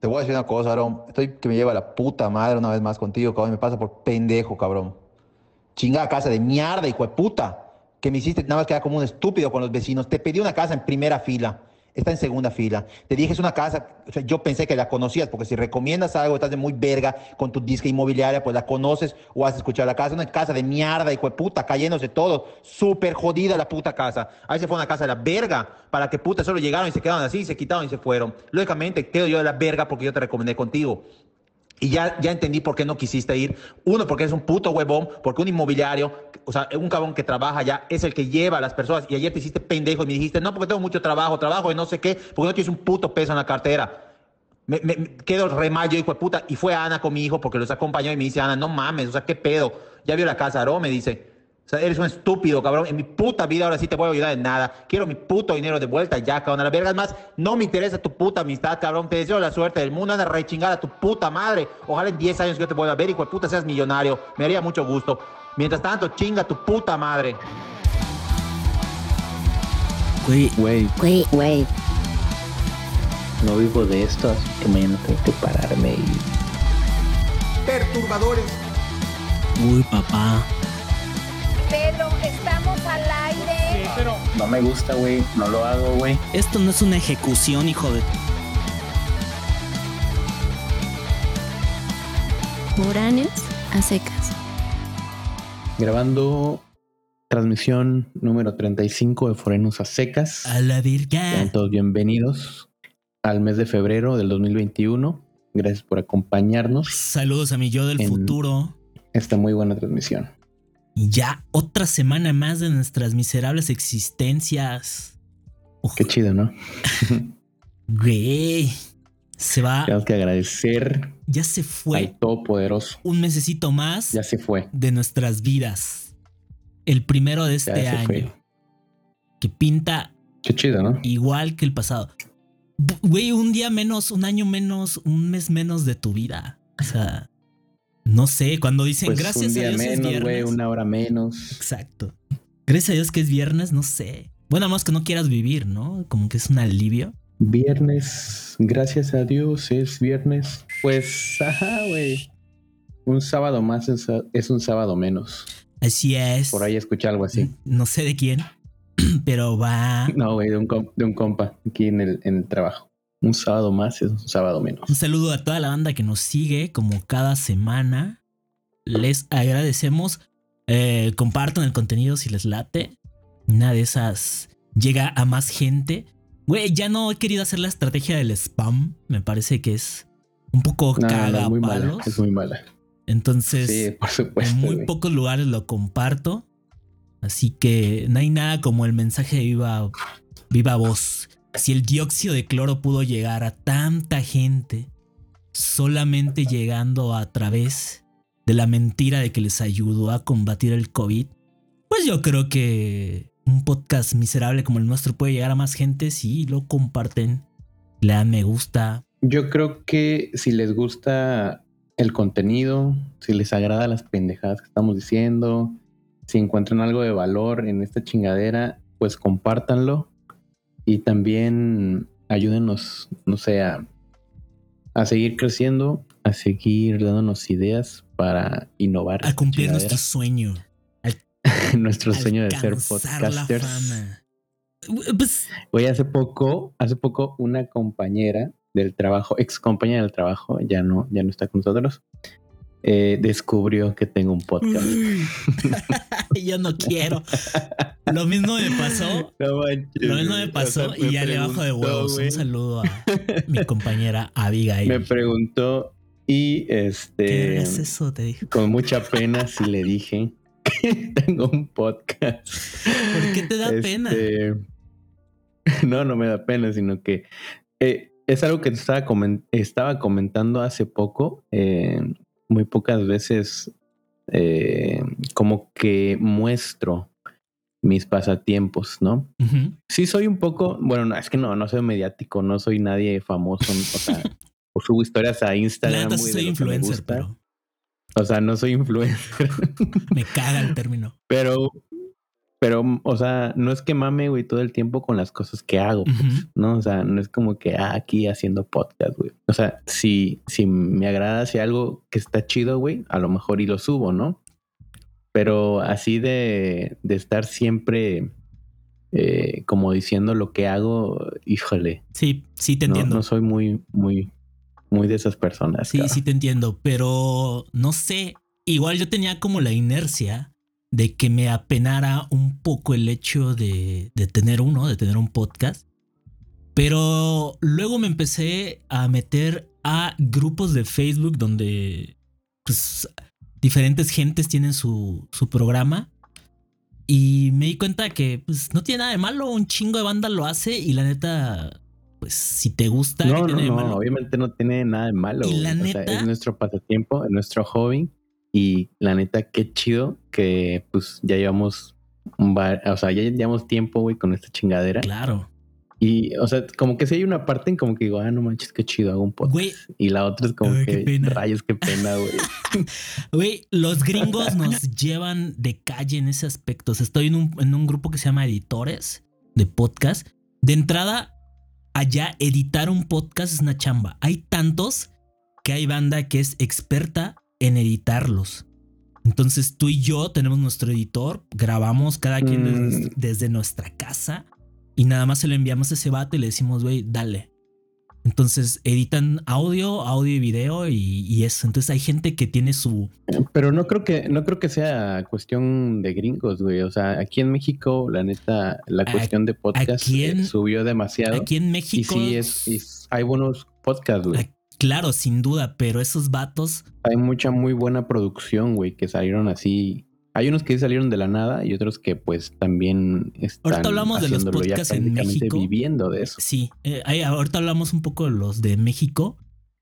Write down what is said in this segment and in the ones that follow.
Te voy a decir una cosa, cabrón. Estoy que me lleva la puta madre una vez más contigo, cabrón. Me pasa por pendejo, cabrón. Chingada casa de mierda, hijo de puta. Que me hiciste nada más quedar como un estúpido con los vecinos. Te pedí una casa en primera fila está en segunda fila. Te dije, es una casa, yo pensé que la conocías, porque si recomiendas algo, estás de muy verga con tu disca inmobiliaria, pues la conoces o has escuchado la casa. Una casa de mierda, hijo de puta, cayéndose todo. Súper jodida la puta casa. Ahí se fue una casa de la verga, para que puta solo llegaron y se quedaron así, se quitaron y se fueron. Lógicamente, quedo yo de la verga porque yo te recomendé contigo. Y ya, ya entendí por qué no quisiste ir. Uno, porque es un puto huevón, porque un inmobiliario, o sea, un cabrón que trabaja ya, es el que lleva a las personas. Y ayer te hiciste pendejo y me dijiste, no, porque tengo mucho trabajo, trabajo y no sé qué, porque no tienes un puto peso en la cartera. Me, me, quedo remayo, hijo de puta. Y fue Ana con mi hijo porque los acompañó y me dice, Ana, no mames, o sea, qué pedo. Ya vio la casa, ¿no? Me dice. O sea, eres un estúpido, cabrón. En mi puta vida ahora sí te voy a ayudar en nada. Quiero mi puto dinero de vuelta ya, cabrón. A la verga, más, no me interesa tu puta amistad, cabrón. Te deseo la suerte del mundo. Anda rechingada a tu puta madre. Ojalá en 10 años que yo te vuelva a ver y cual puta seas millonario. Me haría mucho gusto. Mientras tanto, chinga tu puta madre. Güey, güey. Güey, güey. No vivo de esto, así que mañana tengo que pararme y. Perturbadores. Uy, papá. Pedro, estamos al aire. No me gusta, güey. No lo hago, güey. Esto no es una ejecución, hijo de. Moranes a secas. Grabando transmisión número 35 de Forenos a secas. A la Sean virga. todos bienvenidos al mes de febrero del 2021. Gracias por acompañarnos Saludos a mi yo del En- futuro. esta muy buena transmisión. Y ya otra semana más de nuestras miserables existencias. Uf, Qué chido, ¿no? Güey. Se va. Tenemos que agradecer Ya se fue al Todopoderoso. un mesecito más Ya se fue. de nuestras vidas. El primero de Ya este se año. fue. Que pinta Qué chido, ¿no? igual que el pasado. Güey, un día menos, un año menos, un mes menos de tu vida. O sea, no sé, cuando dicen Pues gracias un día a Dios es menos, güey, viernes. una hora menos. Exacto. Gracias a Dios que es viernes, no sé. Bueno, más que no quieras vivir, ¿no? Como que es un alivio. Viernes, gracias a Dios, es viernes. Pues, ajá, güey. Un sábado más es, es un sábado menos. Así es. Por ahí escuché algo así. No sé de quién, pero va. No, güey, de de un compa aquí en el, en el trabajo. Un sábado más es un sábado menos. Un saludo a toda la banda que nos sigue como cada semana. Les agradecemos. Eh, compartan el contenido si les late. Una de esas llega a más gente. Güey, ya no he querido hacer la estrategia del spam. Me parece que es un poco No, muy mala. Es muy mala. Entonces, Sí, por supuesto. en muy güey. pocos lugares lo comparto. Así que no hay nada como el mensaje de viva, viva voz. Si el dióxido de cloro pudo llegar a tanta gente solamente llegando a través de la mentira de que les ayudó a combatir el COVID, pues yo creo que un podcast miserable como el nuestro puede llegar a más gente si lo comparten, le dan me gusta. Yo creo que si les gusta el contenido, si les agrada las pendejadas que estamos diciendo, si encuentran algo de valor en esta chingadera, pues compártanlo y también ayúdenos, no sé, a, a seguir creciendo, a seguir dándonos ideas para innovar. A cumplir nuestro sueño. nuestro sueño de ser la podcasters. fama. Pues hace poco, hace poco una compañera del trabajo, ex compañera del trabajo, ya no, ya no está con nosotros, eh, descubrió que tengo un podcast. yo no quiero. Lo mismo me pasó. No manches, Lo mismo me pasó O sea, y ya le bajo de huevos. Un saludo a mi compañera Abigail. Me preguntó y ¿Qué este es eso? Te dije. con mucha pena sí le dije que tengo un podcast. ¿Por qué te da pena? Este, No, no me da pena, sino que eh, es algo que estaba, comen- estaba comentando hace poco. eh, muy pocas veces eh, como que muestro mis pasatiempos, ¿no? Sí soy un poco, bueno, no, es que no, no soy mediático, no soy nadie famoso, o sea, subo historias a La Instagram. sí muy soy influencer, pero O sea, no soy influencer, me caga el término. pero pero, o sea, no es que mame, güey, todo el tiempo con las cosas que hago, pues. ¿no? O sea, no es como que ah, aquí haciendo podcast, güey. O sea, si, si me agrada, si algo que está chido, güey, a lo mejor y lo subo, ¿no? Pero así de, de estar siempre eh, como diciendo lo que hago, híjole, Sí, sí te entiendo. no soy muy, muy, muy de esas personas. Sí, sí te entiendo, pero no sé, igual yo tenía como la inercia de que me apenara un poco el hecho de, de tener uno, de tener un podcast, pero luego me empecé a meter a grupos de Facebook donde pues diferentes gentes tienen su, su programa y me di cuenta que pues no tiene nada de malo, un chingo de banda lo hace y la neta, pues si te gusta, ¿qué No, no, tiene de no, malo? obviamente no tiene nada de malo. Y la sea, neta- es nuestro pasatiempo, es nuestro hobby. Y la neta, qué chido que pues ya llevamos un bar, o sea, ya llevamos tiempo, güey, con esta chingadera. Claro. Y, o sea, como que si hay una parte en como que digo, ah, no manches, qué chido, hago un podcast. Güey. Y la otra es como que, rayos, qué pena, güey. Güey, los gringos nos llevan de calle en ese aspecto. O sea, estoy en un, en un grupo que se llama Editores de podcast. De entrada, allá editar un podcast es una chamba. Hay tantos que hay banda que es experta en editarlos. Entonces tú y yo tenemos nuestro editor, grabamos cada quien Mm. desde, desde nuestra casa y nada más se lo enviamos a ese vato y le decimos, güey, dale. Entonces editan audio, audio y video y, y eso. Entonces hay gente que tiene su... Pero no creo que, no creo que sea cuestión de gringos, güey. O sea, aquí en México, la neta, la ¿A- cuestión de podcast en- eh, subió demasiado. Aquí en Y México... sí, es, y hay buenos podcasts, güey. Claro, sin duda, pero esos vatos... Hay mucha muy buena producción, güey, que salieron así. Hay unos que salieron de la nada y otros que pues también están Ahorita hablamos de los podcasts en México. viviendo de eso. Sí, eh, ahí ahorita hablamos un poco de los de México,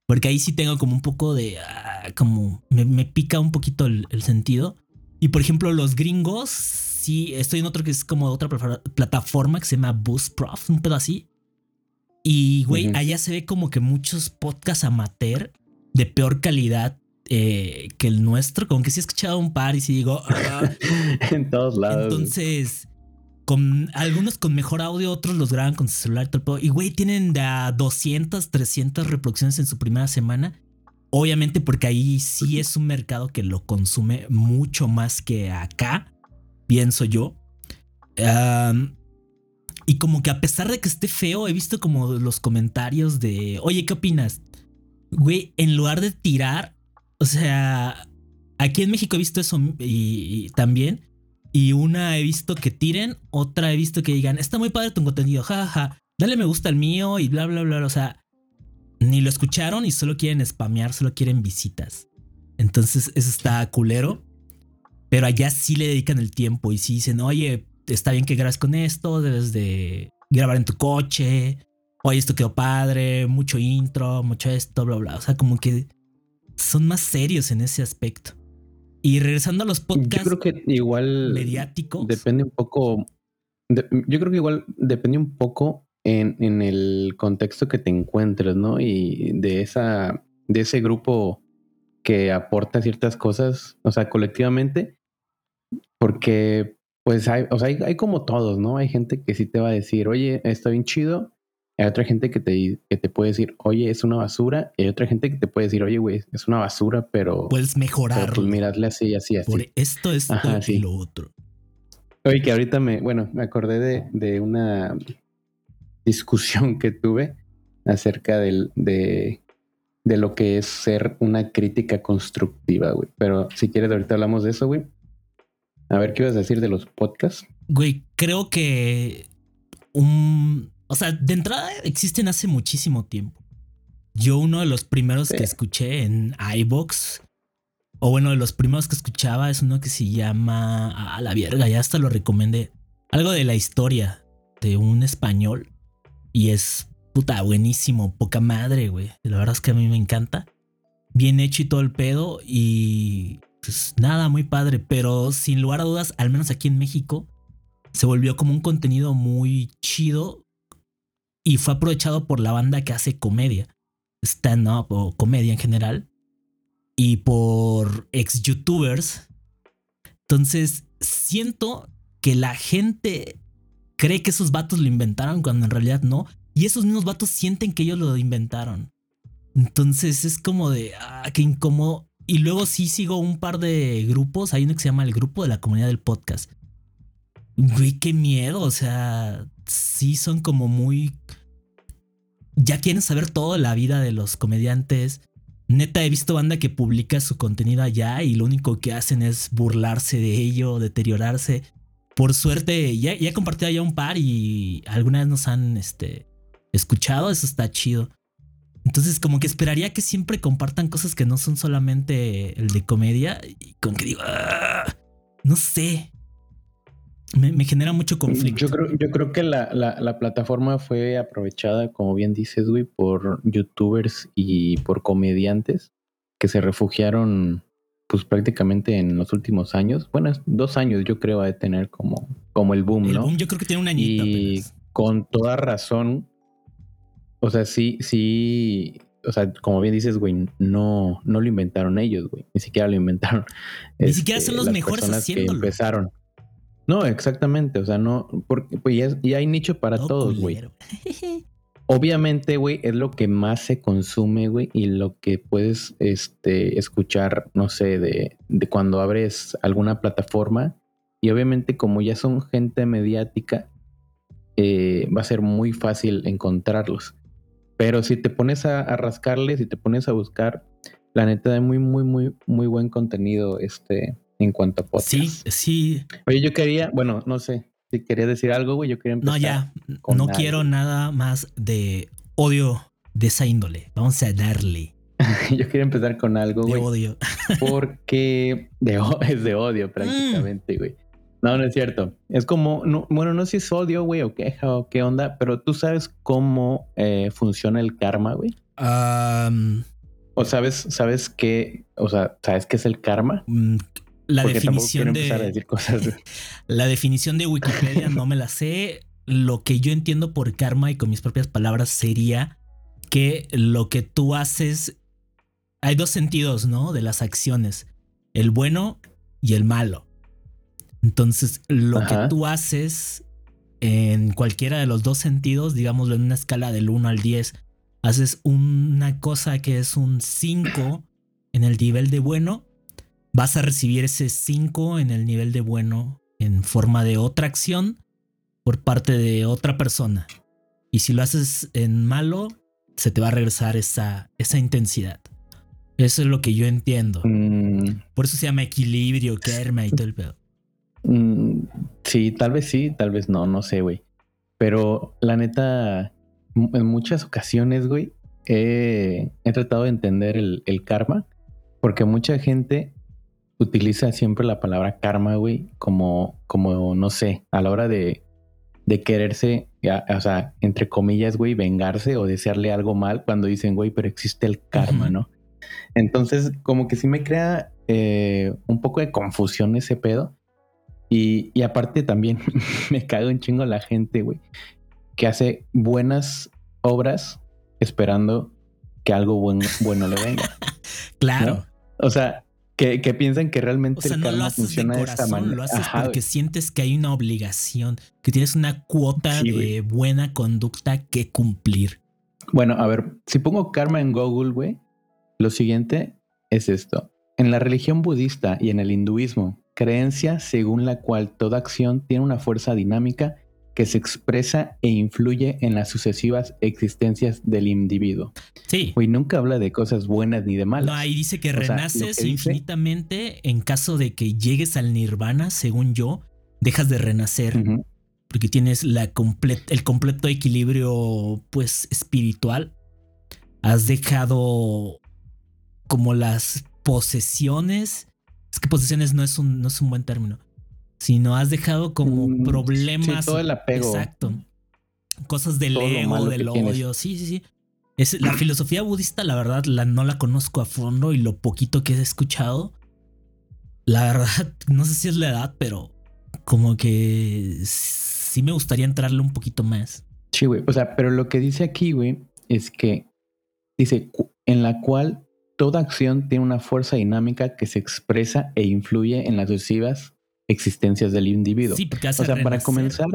porque ahí sí tengo como un poco de... ah, como me, me pica un poquito el, el sentido. Y por ejemplo, los gringos, sí, estoy en otro que es como otra plata- plataforma que se llama Buzzsprout, un pedo así. Y, güey, Ujú. allá se ve como que muchos podcasts amateur de peor calidad eh, que el nuestro. Como que sí he escuchado un par y sí digo... ah, en todos lados. entonces, con algunos con mejor audio, otros los graban con su celular. y todo el pedo. Y güey, tienen de a 200, 300 reproducciones en su primera semana. Obviamente, porque ahí sí es un mercado que lo consume mucho más que acá, pienso yo. Y como que a pesar de que esté feo, he visto como los comentarios de, oye, ¿qué opinas? Güey, en lugar de tirar, o sea, aquí en México he visto eso y, y también. Y una he visto que tiren, otra he visto que digan, está muy padre tu contenido, jajaja, dale me gusta al mío y bla, bla, bla. O sea, ni lo escucharon y solo quieren spamear, solo quieren visitas. Entonces, eso está culero. Pero allá sí le dedican el tiempo y sí dicen, oye, está bien que grabes con esto, debes de grabar en tu coche. Oye, esto quedó padre, mucho intro, mucho esto, bla, bla. O sea, como que son más serios en ese aspecto. Y regresando a los Yo podcasts creo que igual mediáticos. depende un poco. de- yo creo que igual depende un poco en, en el contexto que te encuentres, ¿no? Y de esa, de ese grupo que aporta ciertas cosas, o sea, colectivamente, porque pues hay, o sea, hay, hay como todos, ¿no? Hay gente que sí te va a decir, oye, está bien chido. Hay otra gente que te, que te puede decir, oye, es una basura. Y hay otra gente que te puede decir, oye, güey, es una basura, pero, puedes mejorar pues mira, hazle así, así, así. por esto, y sí. lo otro. Oye, que ahorita me, bueno, me acordé de, de una discusión que tuve acerca del, de, de lo que es ser una crítica constructiva, güey. Pero si quieres, ahorita hablamos de eso, güey. A ver, ¿qué ibas a decir de los podcasts? Güey, creo que un... O sea, de entrada existen hace muchísimo tiempo. Yo uno de los primeros Sí. que escuché en iBox, o bueno, de los primeros que escuchaba es uno que se llama... A la verga, ya hasta lo recomendé. Algo de la historia de un español. Y es puta buenísimo, poca madre, güey. La verdad es que a mí me encanta. Bien hecho y todo el pedo. Y pues nada, muy padre. Pero sin lugar a dudas, al menos aquí en México, se volvió como un contenido muy chido. Y fue aprovechado por la banda que hace comedia. Stand-up o comedia en general. Y por ex youtubers. Entonces, siento que la gente cree que esos vatos lo inventaron cuando en realidad no. Y esos mismos vatos sienten que ellos lo inventaron. Entonces es como de, ah, qué incómodo. Y luego sí sigo un par de grupos. Hay uno que se llama el grupo de la comunidad del podcast. Güey, qué miedo. O sea, sí son como muy... Ya quieren saber todo de la vida de los comediantes. Neta, he visto banda que publica su contenido allá y lo único que hacen es burlarse de ello, deteriorarse. Por suerte, ya, ya he compartido allá un par y alguna vez nos han este, escuchado. Eso está chido. Entonces, como que esperaría que siempre compartan cosas que no son solamente el de comedia. Y como que digo, "Ah", no sé. Me, me genera mucho conflicto. Yo creo, yo creo que la, la- la plataforma fue aprovechada, como bien dices, güey, por youtubers y por comediantes que se refugiaron, pues prácticamente en los últimos años. Bueno, dos años, yo creo, ha de tener como, como el boom, El ¿no? boom yo creo que tiene un añito Y apenas. con toda razón, o sea, sí, sí, o sea, como bien dices, güey, no, no lo inventaron ellos, güey, ni siquiera lo inventaron. Ni este, siquiera son los las mejores personas que haciéndolo. empezaron. No, exactamente, o sea, no, porque pues ya, ya hay nicho para Todo todos, güey. Obviamente, güey, es lo que más se consume, güey, y lo que puedes este, escuchar, no sé, de, de cuando abres alguna plataforma. Y obviamente, como ya son gente mediática, eh, va a ser muy fácil encontrarlos. Pero si te pones a, a rascarle, si te pones a buscar, la neta hay muy, muy, muy, muy buen contenido este, en cuanto a podcast. Sí, sí. Oye, yo quería, bueno, no sé, si quería decir algo, güey, yo quería empezar. No, ya. No algo. quiero nada más de odio de esa índole. Vamos a darle yo quería empezar con algo, de güey. odio. Porque de, es de odio prácticamente, güey. No, no es cierto. Es como, no, bueno, no sé si es odio, güey, o queja o qué onda, pero tú sabes cómo eh, funciona el karma, güey. Am, O sabes, sabes qué, o sea, sabes qué es el karma. mm, la Porque definición a de decir cosas. la definición de Wikipedia no me la sé. Lo que yo entiendo por karma y con mis propias palabras sería que lo que tú haces hay dos sentidos, ¿no? De las acciones, el bueno y el malo. Entonces, lo Ajá. que tú haces en cualquiera de los dos sentidos, digámoslo en una escala del 1 al 10, haces una cosa que es un 5 en el nivel de bueno, vas a recibir ese 5 en el nivel de bueno en forma de otra acción por parte de otra persona. Y si lo haces en malo, se te va a regresar esa, esa intensidad. Eso es lo que yo entiendo. Mm, Por eso se llama equilibrio, karma y todo el pedo. Mm, sí, tal vez sí, tal vez no, no sé, güey. Pero la neta, en muchas ocasiones, güey, he, he tratado de entender el, el karma, porque mucha gente utiliza siempre la palabra karma, güey, como, como, no sé, a la hora de, de quererse, ya, o sea, entre comillas, güey, vengarse o desearle algo mal cuando dicen, güey, pero existe el karma. ¿no? Entonces, como que sí me crea eh, un poco de confusión ese pedo. Y, y aparte también me cago un chingo la gente, güey, que hace buenas obras esperando que algo buen- bueno le venga. Claro. O sea, que, que piensan que realmente O sea, el no lo haces de funciona de, esta corazón, manera. lo haces Ajá, porque güey. sientes que hay una obligación, que tienes una cuota Sí, de güey. buena conducta que cumplir. Bueno, a ver, si pongo karma en Google, güey, lo siguiente es esto. En la religión budista y en el hinduismo, creencia según la cual toda acción tiene una fuerza dinámica que se expresa e influye en las sucesivas existencias del individuo. Sí. Güey, nunca habla de cosas buenas ni de malas. No, ahí dice que O sea, lo renaces dice- infinitamente en caso de que llegues al nirvana, según yo, dejas de renacer porque tienes la comple- el completo equilibrio pues espiritual. Has dejado como las posesiones. Es que posesiones no es un, no es un buen término. Sino has dejado como Mm, problemas. sí, todo el apego. Exacto. Cosas del Todo ego, del tienes. odio. Sí, sí, sí. Es, la filosofía budista, la verdad, la, no la conozco a fondo y lo poquito que he escuchado, la verdad, no sé si es la edad, pero como que sí me gustaría entrarle un poquito más. Sí, güey. O sea, pero lo que dice aquí, güey, es que dice en la cual toda acción tiene una fuerza dinámica que se expresa e influye en las sucesivas existencias del individuo. Sí, porque hace o sea, para comenzar,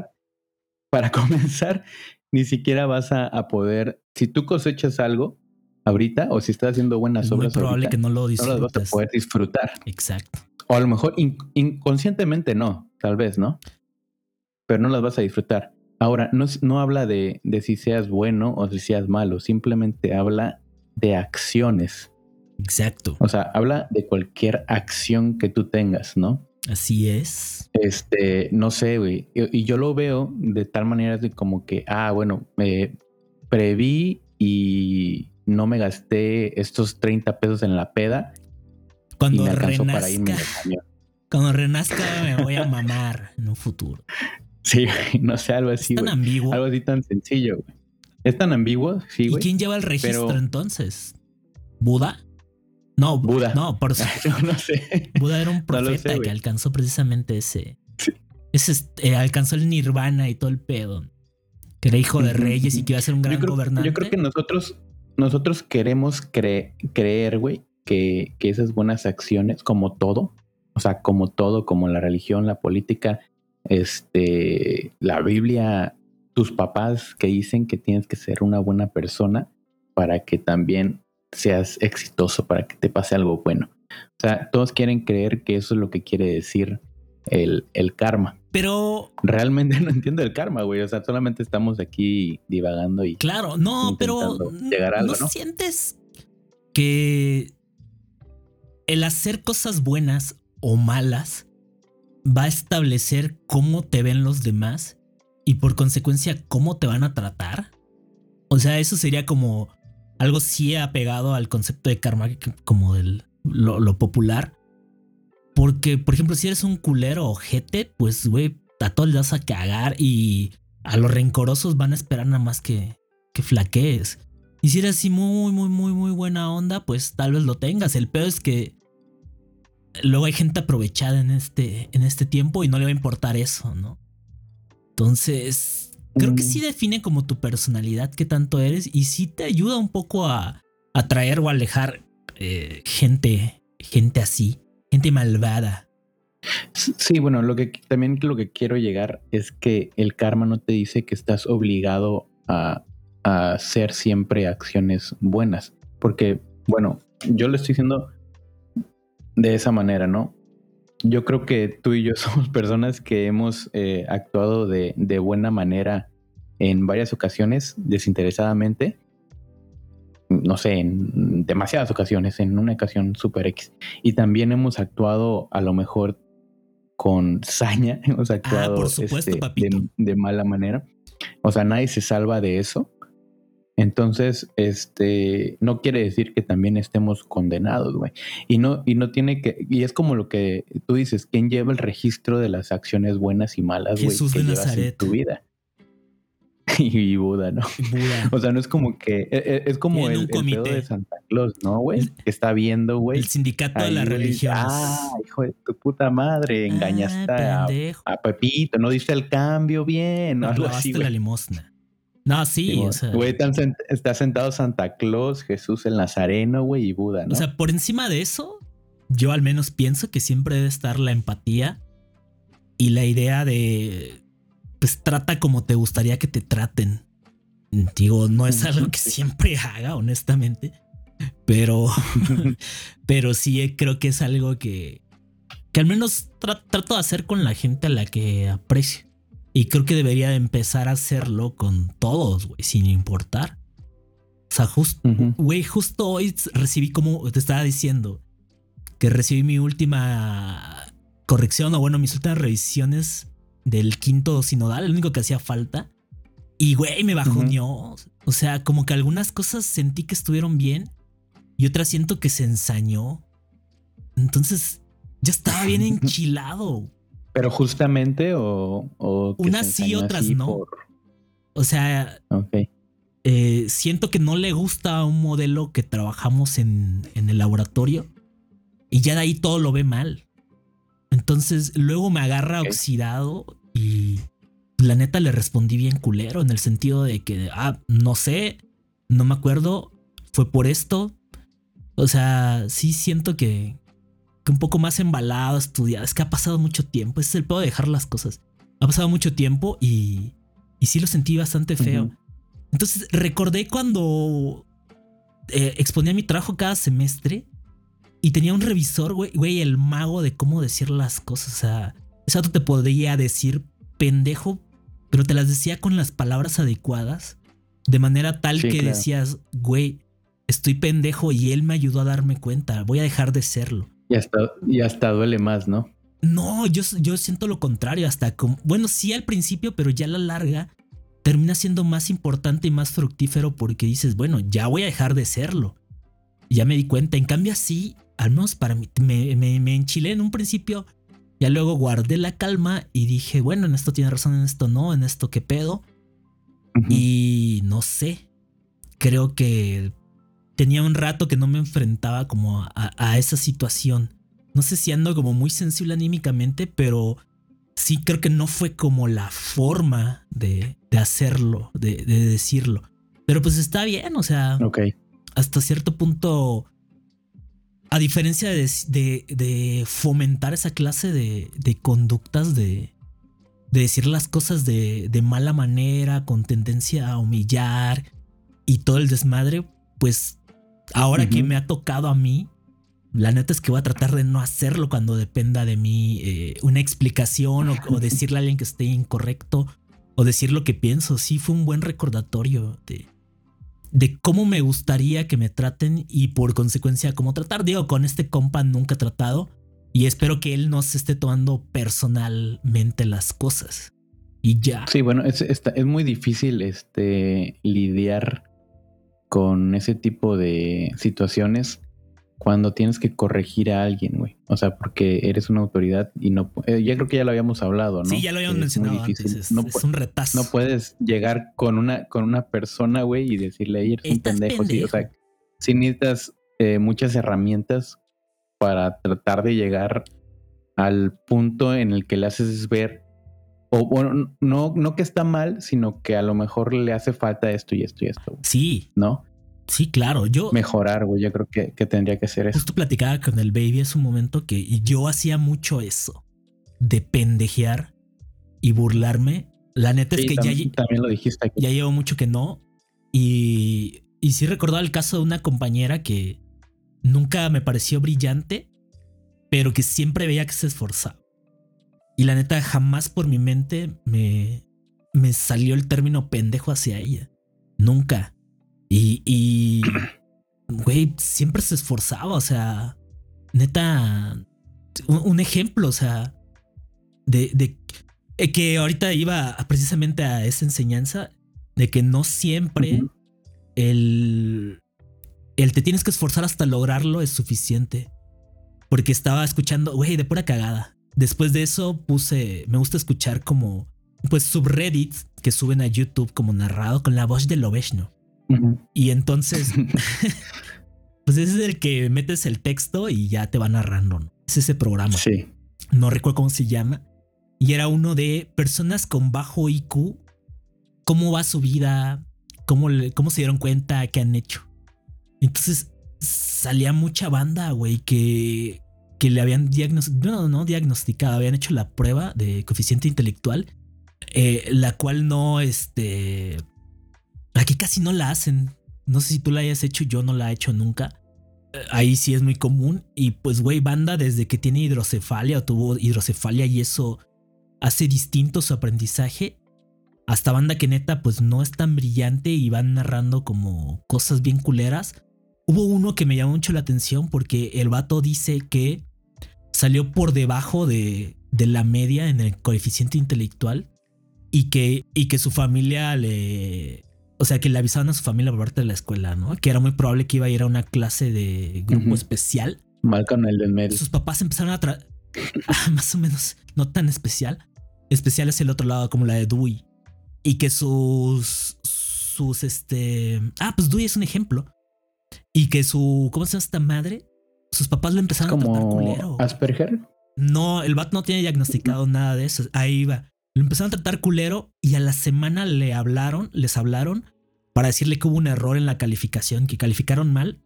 para comenzar, ni siquiera vas a, a poder, si tú cosechas algo ahorita o si estás haciendo buenas es muy obras probable ahorita, que no lo no las vas a disfrutes. poder disfrutar. Exacto. O a lo mejor in- inconscientemente no, tal vez, ¿no? Pero no las vas a disfrutar. Ahora, no, es- no habla de, de si seas bueno o si seas malo, simplemente habla de acciones. Exacto. O sea, habla de cualquier acción que tú tengas, ¿no? Así es. Este, no sé, güey. Y, y yo lo veo de tal manera de como que, ah, bueno, me preví y no me gasté estos 30 pesos en la peda y Cuando me alcanzó renazca, para irme cuando renazca me voy a mamar en un futuro. Sí, güey, no sé, algo Es así, tan güey. ambiguo. Algo así tan sencillo, güey. Es tan ambiguo, sí, ¿Y güey. quién lleva el registro Pero- entonces? ¿Buda? No, Buda. No, por Yo no sé. Buda era un No sé, profeta que alcanzó precisamente ese. Sí. Ese eh, alcanzó el nirvana y todo el pedo. Que era hijo de reyes y que iba a ser un gran Yo creo, gobernante. yo creo que nosotros, nosotros queremos cre- creer, güey, que, que esas buenas acciones, como todo, o sea, como todo, como la religión, la política, este, la Biblia, tus papás que dicen que tienes que ser una buena persona para que también seas exitoso, para que te pase algo bueno. O sea, todos quieren creer que eso es lo que quiere decir el, el karma. Pero Realmente no entiendo el karma, güey. O sea, solamente estamos aquí divagando y claro, no, pero Intentando llegar a algo, ¿no? sientes que el hacer cosas buenas o malas va a establecer cómo te ven los demás y por consecuencia cómo te van a tratar? O sea, eso sería como algo sí apegado al concepto de karma, como del lo, popular. Porque, por ejemplo, si eres un culero o ojete, pues, güey, a todos les vas a cagar y a los rencorosos van a esperar nada más que, que flaquees. Y si eres así muy, muy, muy, muy buena onda, pues tal vez lo tengas. El peor es que luego hay gente aprovechada en este, en este tiempo y no le va a importar eso, ¿no? Entonces, creo que Mm. sí define como tu personalidad, qué tanto eres, y sí te ayuda un poco a atraer o alejar eh, gente, gente así, gente malvada. Sí, bueno, lo que también lo que quiero llegar es que el karma no te dice que estás obligado a, a hacer siempre acciones buenas. Porque, bueno, yo lo estoy diciendo de esa manera, ¿no? Yo creo que tú y yo somos personas que hemos eh, actuado de, de buena manera en varias ocasiones, desinteresadamente. No sé, en demasiadas ocasiones, en una ocasión super X. Y también hemos actuado a lo mejor con saña, hemos actuado Ah, por supuesto, este, de, de mala manera. O sea, nadie se salva de eso. Entonces, este, no quiere decir que también estemos condenados, güey. Y no, y no tiene que, y es como lo que tú dices, ¿quién lleva el registro de las acciones buenas y malas, güey, Jesús que de llevas en tu vida? Y Buda, ¿no? Buda. O sea, no es como que, e- e- es como el, un el pedo comité. de Santa Claus, ¿no, güey? Que está viendo, güey. el sindicato de ahí, güey, religiones. Ah, hijo de tu puta madre, engañaste Ah, a, pendejo. a Pepito, no diste el cambio bien, No algo así, la güey. limosna. No, sí, o sea, Güey, sent- está sentado Santa Claus, Jesús el Nazareno, güey, y Buda, ¿no? o sea, por encima de eso, yo al menos pienso que siempre debe estar la empatía y la idea de, pues trata como te gustaría que te traten. Digo, no es algo que siempre haga, honestamente, pero, pero sí eh, creo que es algo que, que al menos tra- trato de hacer con la gente a la que aprecio. Y creo que debería de empezar a hacerlo con todos, güey, sin importar. O sea, justo, güey, justo hoy recibí como te estaba diciendo que recibí mi última corrección o bueno, mis últimas revisiones del quinto sinodal, el único que hacía falta. Y güey, me bajoneó. O sea, como que algunas cosas sentí que estuvieron bien y otras siento que se ensañó. Entonces, ya estaba bien enchilado. Pero justamente o... o Unas sí, otras no. por- O sea, Ok. eh, siento que no le gusta un modelo que trabajamos en, en el laboratorio y ya de ahí todo lo ve mal. Entonces luego me agarra oxidado y la neta le respondí bien culero en el sentido de que, ah, no sé, no me acuerdo, fue por esto. O sea, sí siento que, que un poco más embalado, estudiado. Es que ha pasado mucho tiempo. Ese es el pedo de dejar las cosas. Ha pasado mucho tiempo y, y sí lo sentí bastante feo. Entonces recordé cuando eh, exponía mi trabajo cada semestre y tenía un revisor, güey, güey, el mago de cómo decir las cosas. O sea, vato te podría decir pendejo, pero te las decía con las palabras adecuadas, de manera tal Sí, que claro. decías, güey, estoy pendejo y él me ayudó a darme cuenta, voy a dejar de serlo. Y hasta, y hasta duele más, ¿no? No, yo, yo siento lo contrario, hasta como, bueno, sí al principio, pero ya a la larga termina siendo más importante y más fructífero porque dices, bueno, ya voy a dejar de serlo. Y ya me di cuenta, en cambio así, al menos para mí, me, me, me enchilé en un principio, ya luego guardé la calma y dije, bueno, en esto tiene razón, en esto no, en esto qué pedo. Y no sé, creo que tenía un rato que no me enfrentaba como a, a esa situación. No sé si ando como muy sensible anímicamente, pero sí creo que no fue como la forma de, de hacerlo, de, de decirlo. Pero pues está bien, o sea, Ok. hasta cierto punto, a diferencia de, de- de fomentar esa clase de, de conductas, de, de decir las cosas de, mala manera, con tendencia a humillar y todo el desmadre, pues ahora que me ha tocado a mí, la neta es que voy a tratar de no hacerlo cuando dependa de mí eh, una explicación o, o decirle a alguien que esté incorrecto o decir lo que pienso. Sí, fue un buen recordatorio de, de cómo me gustaría que me traten y por consecuencia cómo tratar. Digo, con este compa nunca he tratado y espero que él no se esté tomando personalmente las cosas. Y ya. Sí, bueno, es, está- es muy difícil este, lidiar con ese tipo de situaciones cuando tienes que corregir a alguien, güey. O sea, porque eres una autoridad y no... eh, ya creo que ya lo habíamos hablado, ¿no? Sí, ya lo habíamos es mencionado antes. Es, no, es un retazo. no puedes llegar con una, con una persona, güey, y decirle, "Ey, eres un Estás pendejo. Sí, o sea, pendejo. sí necesitas eh, muchas herramientas para tratar de llegar al punto en el que le haces ver, o bueno, no, no que está mal, sino que a lo mejor le hace falta esto y esto y esto, Sí, ¿no? Sí, claro. Yo Mejorar, güey, yo creo que, que tendría que ser eso. justo platicaba con el baby hace un momento que yo hacía mucho eso de pendejear y burlarme. La neta Sí, es que ya, también, también lo dijiste aquí. ya llevo mucho que no. Y, y sí recordaba el caso de una compañera que nunca me pareció brillante, pero que siempre veía que se esforzaba. Y la neta, jamás por mi mente me, me salió el término pendejo hacia ella. Nunca. Y, y, güey, siempre se esforzaba. O sea, neta, un, un ejemplo, o sea, de, de eh, que ahorita iba a- precisamente a esa enseñanza de que no siempre el, el te tienes que esforzar hasta lograrlo es suficiente. Porque estaba escuchando, güey, de pura cagada. Después de eso puse, me gusta escuchar como, pues, subreddits que suben a YouTube como narrado con la voz de Lobeshno. Y entonces, pues ese es el que metes el texto y ya te va narrando. ¿no? Es ese programa Sí. no recuerdo cómo se llama, y era uno de personas con bajo IQ, cómo va su vida, cómo, le- cómo se dieron cuenta, qué han hecho. Entonces salía mucha banda, güey, que, que le habían diagnosticado, no, no diagnosticado, habían hecho la prueba de coeficiente intelectual, eh, la cual no, este, aquí casi no la hacen. No sé si tú la hayas hecho, yo no la he hecho nunca ahí sí es muy común. Y pues, güey, banda desde que tiene hidrocefalia o tuvo hidrocefalia y eso hace distinto su aprendizaje. Hasta banda que neta, pues no es tan brillante y van narrando como cosas bien culeras. Hubo uno que me llamó mucho la atención porque el vato dice que salió por debajo de, de la media en el coeficiente intelectual y que, y que su familia le, o sea, que le avisaban a su familia por parte de la escuela, ¿no? Que era muy probable que iba a ir a una clase de grupo especial. Mal con el del medio. Sus papás empezaron a tra Ah, más o menos, no tan especial. Especial es el otro lado, como la de Dewey. Y que sus. Sus este. Ah, pues Dewey es un ejemplo. Y que su. ¿Cómo se llama esta madre? Sus papás lo Es empezaron a tratar culero. Asperger. No, el vato no tiene diagnosticado nada de eso. Ahí va. Lo empezaron a tratar culero y a la semana le hablaron, les hablaron para decirle que hubo un error en la calificación, que calificaron mal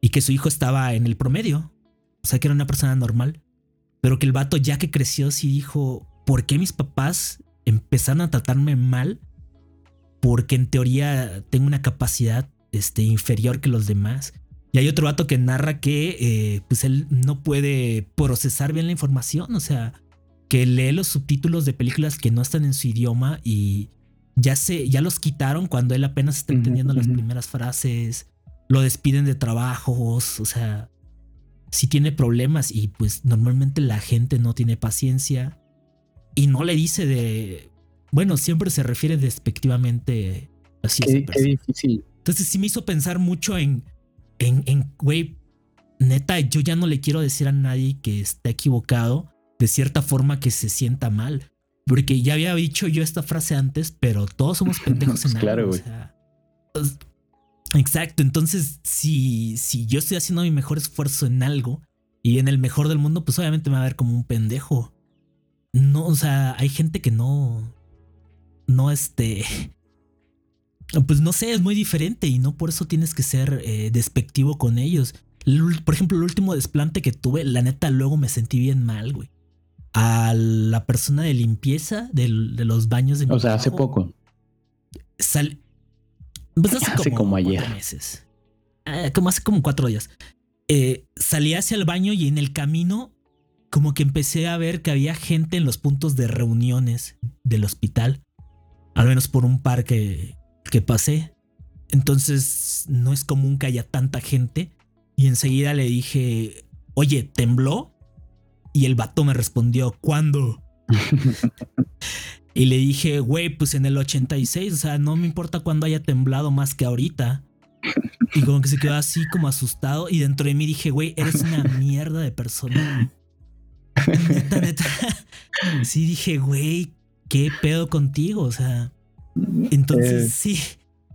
y que su hijo estaba en el promedio. o sea, que era una persona normal, pero que el vato ya que creció sí dijo, ¿por qué mis papás empezaron a tratarme mal? Porque en teoría tengo una capacidad este, inferior que los demás. Y hay otro vato que narra que eh, pues él no puede procesar bien la información, o sea, que lee los subtítulos de películas que no están en su idioma y ya se, ya los quitaron cuando él apenas está entendiendo las primeras frases, lo despiden de trabajos, o sea, sí tiene problemas y pues normalmente la gente no tiene paciencia y no le dice de, bueno, siempre se refiere despectivamente así. Qué, qué difícil. Entonces sí me hizo pensar mucho en en, en, güey, neta, yo ya no le quiero decir a nadie que está equivocado de cierta forma que se sienta mal. Porque ya había dicho yo esta frase antes, pero todos somos pendejos en claro, algo. O sea, pues, exacto. Entonces, si, si yo estoy haciendo mi mejor esfuerzo en algo y en el mejor del mundo, pues obviamente me va a ver como un pendejo. No, o sea, hay gente que no. No, este pues no sé, es muy diferente y no por eso tienes que ser eh, despectivo con ellos. Por ejemplo, el último desplante que tuve, la neta, luego me sentí bien mal, güey. A la persona de limpieza de, los baños de mi O sea, hace poco. Sal, pues hace, como, ayer. meses. Ah, como hace como cuatro días. Eh, salí hacia el baño y en el camino como que empecé a ver que había gente en los puntos de reuniones del hospital. Al menos por un par que, que pasé. Entonces no es común que haya tanta gente. Y enseguida le dije, oye, ¿tembló? Y el vato me respondió, ¿cuándo? y le dije, güey, pues en el 86, o sea, no me importa cuándo haya temblado más que ahorita. Y como que se quedó así como asustado. Y dentro de mí dije, güey, eres una mierda de persona. Neta, neta. Sí dije, güey, ¿qué pedo contigo? O sea, entonces, eh. sí,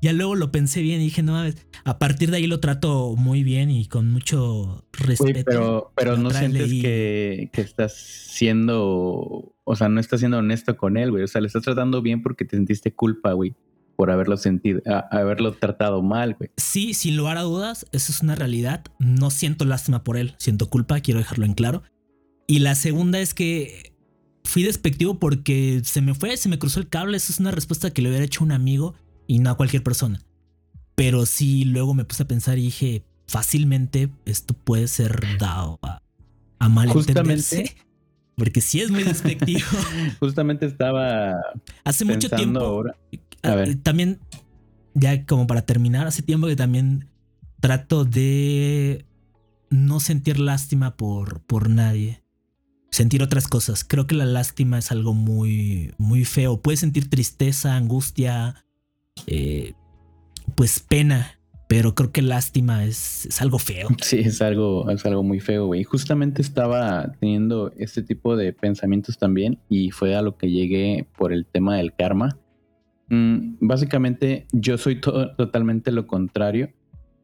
ya luego lo pensé bien y dije, no, a partir de ahí lo trato muy bien y con mucho respeto. pero pero no sientes que, que, estás siendo, o sea, no estás siendo honesto con él, güey. O sea, le estás tratando bien porque te sentiste culpa, güey, por haberlo sentido, haberlo tratado mal, güey. Sí, sin lugar a dudas, eso es una realidad. No siento lástima por él, siento culpa, quiero dejarlo en claro. Y la segunda es que fui despectivo porque se me fue, se me cruzó el cable. Esa es una respuesta que le hubiera hecho un amigo y no a cualquier persona. Pero sí, luego me puse a pensar y dije, fácilmente esto puede ser dado a, a malentenderse. Porque sí es muy despectivo. Justamente estaba. Hace mucho tiempo. Ahora. A ver. También, ya como para terminar, hace tiempo que también trato de no sentir lástima por, por nadie sentir otras cosas. Creo que la lástima es algo muy, muy feo. Puedes sentir tristeza, angustia, eh, pues pena, pero creo que lástima es, es, algo feo. Sí, es algo, es algo muy feo, güey. Justamente estaba teniendo este tipo de pensamientos también y fue a lo que llegué por el tema del karma. Mm, básicamente yo soy totalmente lo contrario.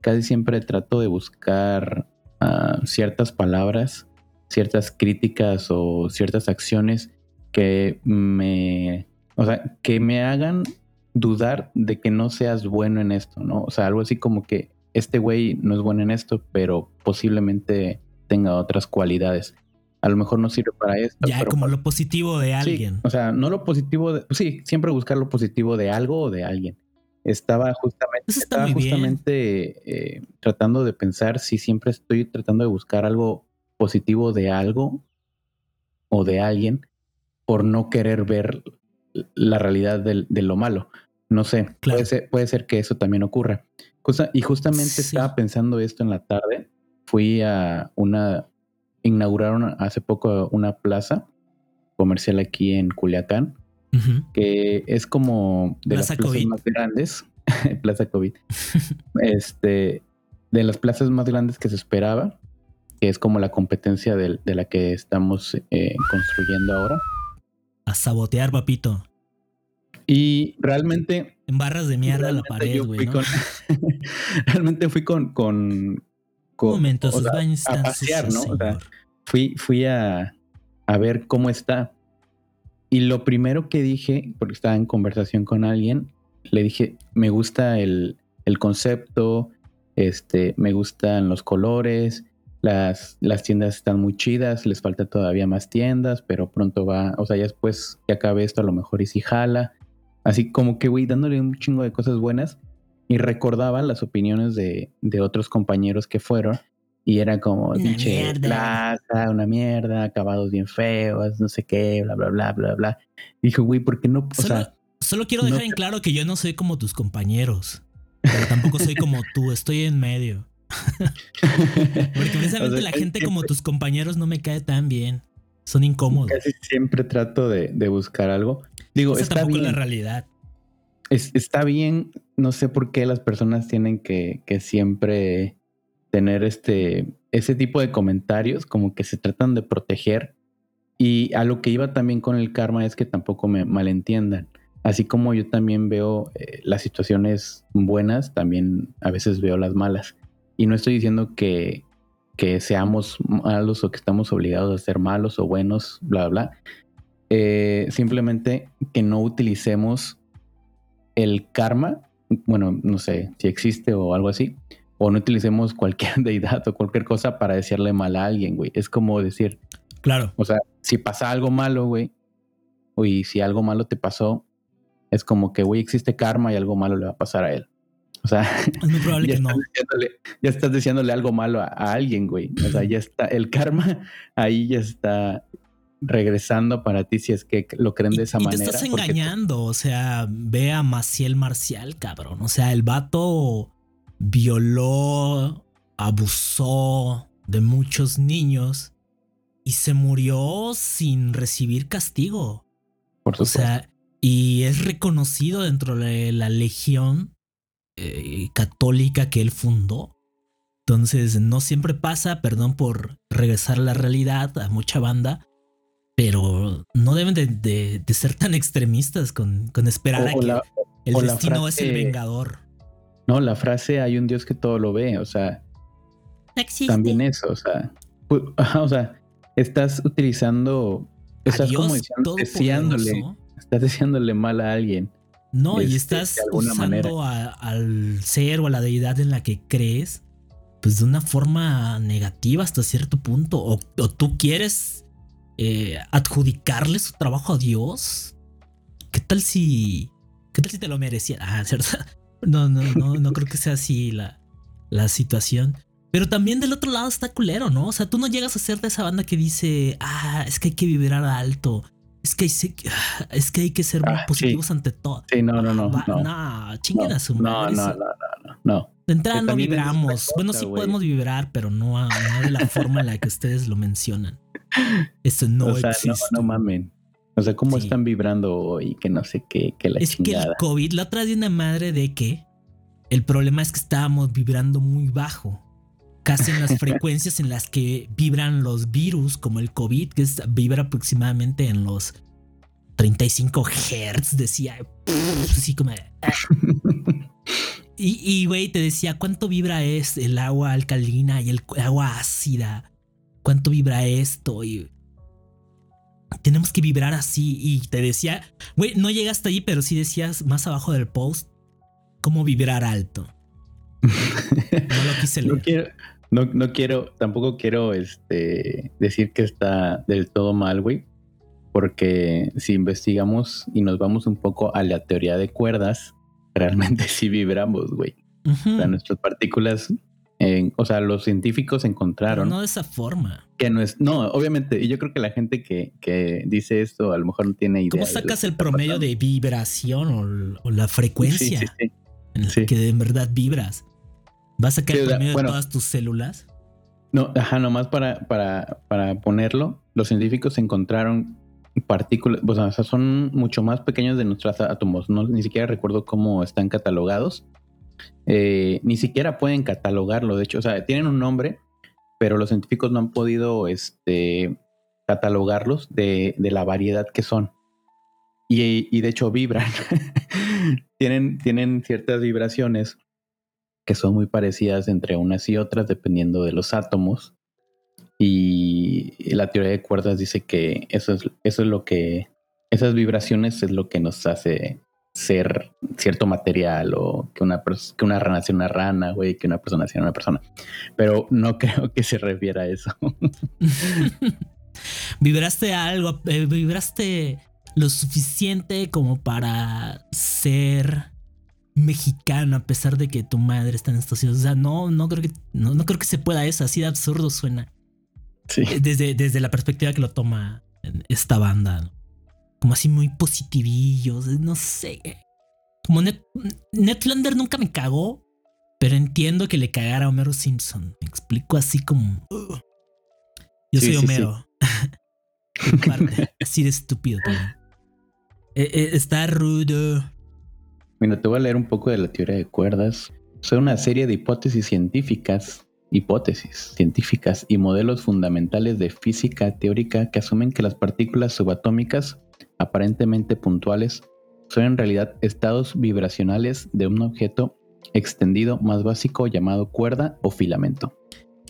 Casi siempre trato de buscar ah, ciertas palabras ciertas críticas o ciertas acciones que me, o sea, que me hagan dudar de que no seas bueno en esto, ¿no? O sea, algo así como que este güey no es bueno en esto, pero posiblemente tenga otras cualidades. A lo mejor no sirve para esto. Ya, como lo positivo de alguien. o sea, no lo positivo de. Sí, siempre buscar lo positivo de algo o de alguien. Estaba justamente, estaba justamente eh, tratando de pensar si siempre estoy tratando de buscar algo positivo de algo o de alguien por no querer ver la realidad de, lo malo. No sé, puede, ser, puede, ser, que eso también ocurra. y justamente estaba pensando esto en la tarde. Fui a una, inauguraron hace poco una plaza comercial aquí en Culiacán, que es como de las plazas más grandes, Plaza COVID, este, de las plazas más grandes que se esperaba que es como la competencia de, la que estamos eh, construyendo ahora. A sabotear, papito. Y realmente... En barras de mierda la pared, güey. realmente fui con... con, con momento, sus baños a pasear, ¿no? O sea, fui, fui a, a ver cómo está. Y lo primero que dije, porque estaba en conversación con alguien, le dije, me gusta el, el concepto, este, me gustan los colores, las, las tiendas están muy chidas, les falta todavía más tiendas, pero pronto va, o sea, ya después que acabe esto, a lo mejor y si jala. Así como que, güey, dándole un chingo de cosas buenas y recordaba las opiniones de, de otros compañeros que fueron y era como, pinche plaza, una mierda, acabados bien feos, no sé qué, bla, bla, bla, bla, bla. Y dijo, güey, ¿por qué no? O Solo, sea, solo quiero no dejar te- en claro que yo no soy como tus compañeros. Pero tampoco soy como tú, estoy en medio. Porque precisamente O sea, la gente como tus compañeros no me cae tan bien. Son incómodos. Casi siempre trato de, de buscar algo. Digo, Esa está tampoco bien. la realidad. Es- está bien, no sé por qué las personas tienen que, que siempre tener este, ese tipo de comentarios, como que se tratan de proteger. Y a lo que iba también con el karma es que tampoco me malentiendan. Así como yo también veo eh, las situaciones buenas, también a veces veo las malas. Y no estoy diciendo que, que seamos malos o que estamos obligados a ser malos o buenos, bla, bla. Eh, simplemente que no utilicemos el karma, bueno, no sé si existe o algo así, o no utilicemos cualquier deidad o cualquier cosa para decirle mal a alguien, güey. Es como decir, Claro. o sea, si pasa algo malo, güey, o y si algo malo te pasó, es como que, güey, existe karma y algo malo le va a pasar a él. O sea, Es muy probable ya que no. estás, diciéndole, ya estás diciéndole algo malo a, a alguien, güey. O sea, ya está, el karma ahí ya está regresando para ti si es que lo creen de esa y, y manera. te estás engañando. O sea, ve a Maciel Marcial, cabrón. O sea, el vato violó, abusó de muchos niños y se murió sin recibir castigo. por O supuesto. sea, y es reconocido dentro de la legión eh, católica que él fundó. Entonces, no siempre pasa, perdón por regresar a la realidad a mucha banda, pero no deben de, de- de ser tan extremistas con, con esperar a O- que la- el destino es el vengador. no, la frase hay un Dios que todo lo ve, o sea, también eso, o sea, o estás utilizando, estás Adiós, como diciendo, deseándole, estás deseándole mal a alguien. No, y este, estás usando a- al ser o a la deidad en la que crees, pues de una forma negativa hasta cierto punto. O, o tú quieres eh, adjudicarle su trabajo a Dios. ¿Qué tal si. ¿Qué tal si te lo mereciera? Ah, ¿cierto? No, no, no, no creo que sea así la, la situación. Pero también del otro lado está culero, ¿no? O sea, tú no llegas a ser de esa banda que dice, ah, es que hay que vibrar alto. Es que es que, hay que ser muy Ah, sí. positivos ante todo. Sí, no, no, no, Va- no. nah, chinguen No, a su no, madre. no, no, no, no, no. De entrada no vibramos. cosa, bueno, sí podemos vibrar, pero no, a- no de la forma en la que ustedes lo mencionan. Eso no o sea, no, existe. no mamen. O sea, ¿cómo Sí. están vibrando hoy? Que no sé qué, que la es que el COVID, la otra de una madre de que el problema es que estábamos vibrando muy bajo. Casi en las frecuencias en las que vibran los virus, como el COVID, que es, vibra aproximadamente en los 35 Hz, decía. Así como. Y, güey, te decía cuánto vibra es el agua alcalina y el agua ácida. Cuánto vibra esto y tenemos que vibrar así. Y te decía, güey, no llegaste ahí, pero sí decías más abajo del post cómo vibrar alto. No lo quise No leer. quiero, no, no quiero, tampoco quiero este, decir que está del todo mal, güey. Porque si investigamos y nos vamos un poco a la teoría de cuerdas, realmente sí vibramos, güey. O sea, nuestras partículas, en- o sea, los científicos Pero encontraron no de esa forma. que no es, no, obviamente, y yo creo que la gente que, que dice esto a lo mejor no tiene idea. ¿Cómo sacas el promedio pasando. de vibración o, o la frecuencia Sí, sí, sí. en la que en verdad vibras? ¿Vas a sacar Sí, el promedio bueno. de todas tus células? No, ajá, nomás para, para, para ponerlo, los científicos encontraron partículas, o sea, o sea, son mucho más pequeños de nuestros átomos, no, ni siquiera recuerdo cómo están catalogados, Eh, ni siquiera pueden catalogarlo, de hecho, o sea, tienen un nombre, pero los científicos no han podido este, catalogarlos de, de la variedad que son. Y, y de hecho vibran, tienen, tienen ciertas vibraciones que son muy parecidas entre unas y otras dependiendo de los átomos. Y la teoría de cuerdas dice que eso es, eso es lo que, esas vibraciones es lo que nos hace ser cierto material o que una, que una rana sea una rana, güey, que una persona sea una persona. Pero no creo que se refiera a eso. vibraste algo, eh, vibraste lo suficiente como para ser mexicano a pesar de que tu madre está en Estados Unidos. O sea, no, no creo que, no, no creo que se pueda eso. Así de absurdo suena. Sí. Eh, Desde, desde la perspectiva que lo toma esta banda. ¿no? Como así muy positivillos. No sé. Como Ned Flanders nunca me cagó. Pero entiendo que le cagara a Homero Simpson. Me explico así como. Yo Sí, soy sí, sí. Homero. Parte, así de estúpido también. Eh, eh, está rudo. Bueno, te voy a leer un poco de la teoría de cuerdas. Son una serie de hipótesis científicas, hipótesis científicas y modelos fundamentales de física teórica que asumen que las partículas subatómicas, aparentemente puntuales, son en realidad estados vibracionales de un objeto extendido más básico llamado cuerda o filamento.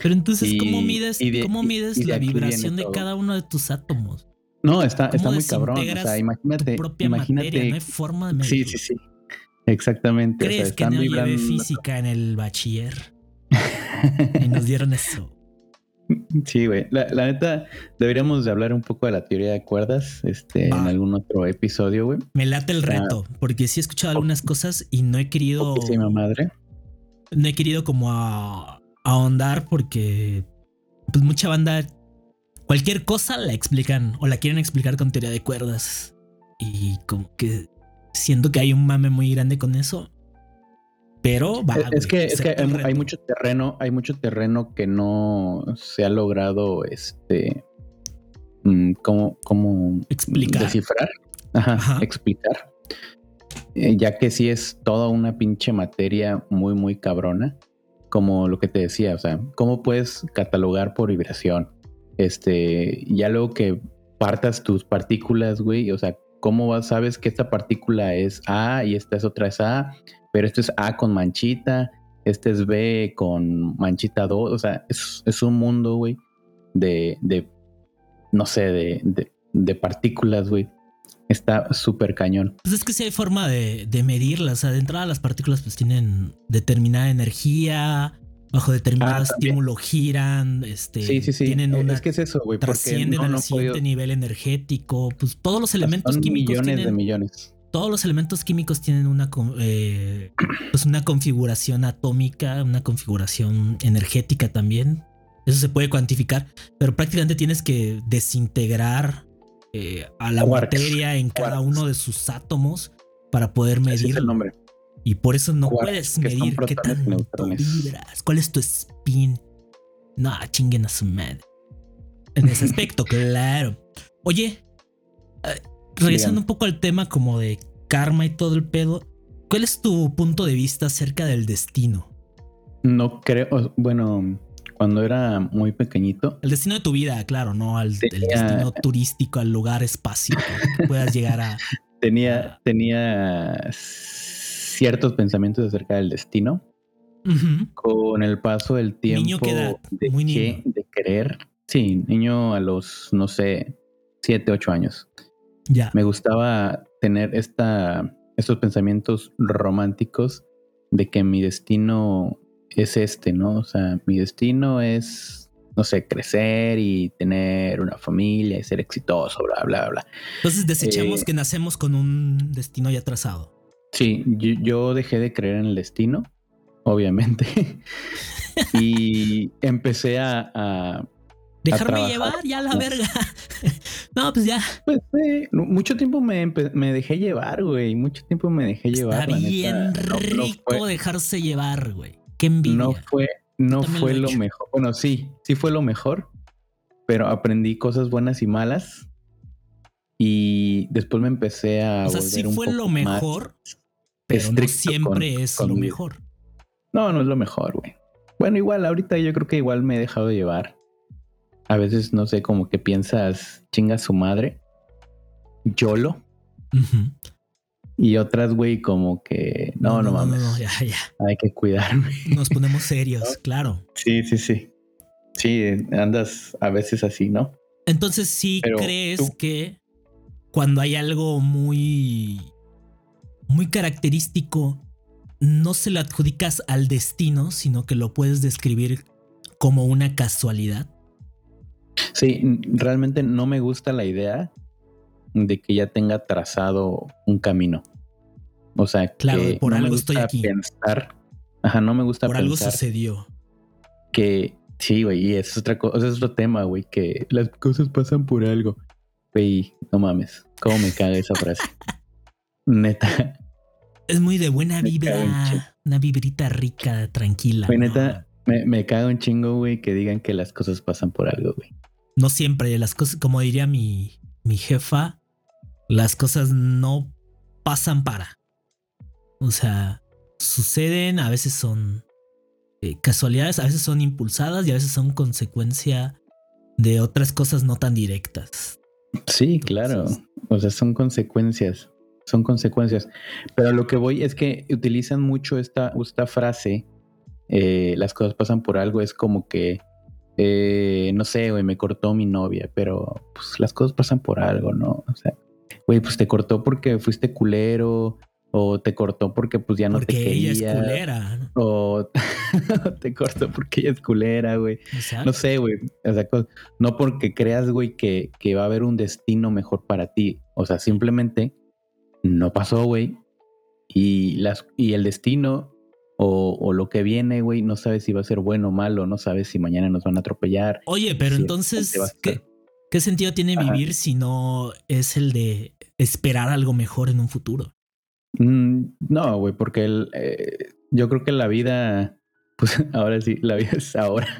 Pero entonces, Y- ¿cómo mides, de- cómo mides y la vibración de cada uno de tus átomos? No, está, ¿Cómo está muy cabrón. O sea, imagínate, propia imagínate. materia, no hay forma de medirlo. sí, sí, sí. Exactamente. o sea, ¿Crees que no llevé vibrando- física en el bachiller? Y nos dieron eso. Sí, güey. La, la neta, deberíamos de hablar un poco de la teoría de cuerdas este, en Va. algún otro episodio, güey. Me late el Ah. reto, porque sí he escuchado algunas cosas y no he querido. Poquísima madre. No he querido como a, ahondar porque pues mucha banda. Cualquier cosa la explican o la quieren explicar con teoría de cuerdas. Y como que siento que hay un mame muy grande con eso. Pero va. Es güey, que, es que hay, mucho terreno, hay mucho terreno que no se ha logrado este mm, como, como Explicar. descifrar, Ajá, Ajá. explicar. Eh, ya que sí es toda una pinche materia muy, muy cabrona. Como lo que te decía, o sea, ¿cómo puedes catalogar por vibración? Este, ya luego que partas tus partículas, güey, o sea, ¿cómo sabes que esta partícula es A y esta es otra es A? pero esto es A con manchita, este es B con manchita 2, o sea, es, un mundo, güey, de, de, no sé, de, de, de partículas, güey. Está súper cañón. Pues es que sí hay forma de, medirlas. O de entrada las partículas pues tienen determinada energía, bajo determinado Ah, estímulo giran, este, Sí, sí, sí. tienen Eh, una, es que es eso, güey, trascienden no, al no siguiente podido- nivel energético. Pues todos los elementos son químicos millones tienen, de millones. todos los elementos químicos tienen una, eh, pues una configuración atómica, una configuración energética también. Eso se puede cuantificar, pero prácticamente tienes que desintegrar eh, a la Quarks. materia en cada Quarks. uno de sus átomos para poder Ese es el nombre. Y por eso no puedes medir qué tanto vibras. ¿Cuál es tu spin? No, chinguen a su madre. En ese aspecto, claro. Oye, eh, regresando un poco al tema como de karma y todo el pedo, ¿cuál es tu punto de vista acerca del destino? No creo, bueno, cuando era muy pequeñito, El destino de tu vida, claro, no al el destino turístico, al lugar, espacio, que puedas llegar a... tenía, tenía ciertos pensamientos acerca del destino. Con el paso del tiempo Niño, dejé Muy niño. de querer. Sí, niño a los, no sé, siete, ocho años. Ya. Me gustaba tener esta, estos pensamientos románticos de que mi destino es este, ¿no? O sea, mi destino es, no sé, crecer y tener una familia y ser exitoso, bla, bla, bla. Entonces desechamos Eh, que nacemos con un destino ya trazado. Sí, yo, yo dejé de creer en el destino, obviamente. y empecé a, a Dejarme llevar, ya la verga. no, pues ya. Pues eh, mucho tiempo me, me dejé llevar, güey. Mucho tiempo me dejé llevar. Está neta. bien No- no rico dejarse llevar, güey. Qué envidia. No fue, no fue lo mejor. Bueno, sí, sí fue lo mejor, pero aprendí cosas buenas y malas. Y después me empecé a o sea, volver sí un fue poco lo más mejor, pero no siempre con- es con lo mi- mejor. No, no es lo mejor, güey. Bueno, igual, ahorita yo creo que igual me he dejado llevar. A veces, no sé, como que piensas, chinga su madre, YOLO. Ujú. Y otras, güey, como que, no, no, mames, No, ya, ya. hay que cuidarme. Nos ponemos serios, claro. Sí, sí, sí. Sí, andas a veces así, ¿no? Entonces, sí Pero crees tú- que cuando hay algo muy, muy característico, no se lo adjudicas al destino, sino que lo puedes describir como una casualidad. Sí, realmente no me gusta la idea de que ya tenga trazado un camino. O sea, Claro, que por no me algo gusta estoy aquí. pensar. Ajá, no me gusta Por algo pensar sucedió. que sí, güey, y es otra cosa, es otro tema, güey, que las cosas pasan por algo. Güey, no mames, cómo me caga esa frase. Neta, Es muy de buena cago vibra, una vibrita rica, tranquila. güey, ¿no? neta, me, me caga un chingo, güey, que digan que las cosas pasan por algo, güey. No siempre, las cosas, como diría mi, mi jefa, las cosas no pasan para. O sea, suceden, a veces son eh, casualidades, a veces son impulsadas y a veces son consecuencia de otras cosas no tan directas. Sí, claro. O sea, son consecuencias. Son consecuencias. Pero lo que voy es que utilizan mucho esta, esta frase. eh, las cosas pasan por algo. Es como que, eh, no sé, güey, me cortó mi novia, pero pues las cosas pasan por algo, ¿no? O sea, güey, pues te cortó porque fuiste culero. O te cortó porque pues ya no porque te ella quería. es culera. O te cortó porque ella es culera, güey. Exacto. No sé, güey. O sea, no porque creas, güey, que, que va a haber un destino mejor para ti. O sea, simplemente no pasó, güey. Y, las, y el destino o, o lo que viene, güey, no sabes si va a ser bueno o malo. No sabes si mañana nos van a atropellar. Oye, pero entonces, ¿qué, qué sentido tiene Ajá. vivir si no es el de esperar algo mejor en un futuro? Mm, no, güey, porque el, eh, yo creo que la vida, pues ahora sí, la vida es ahora.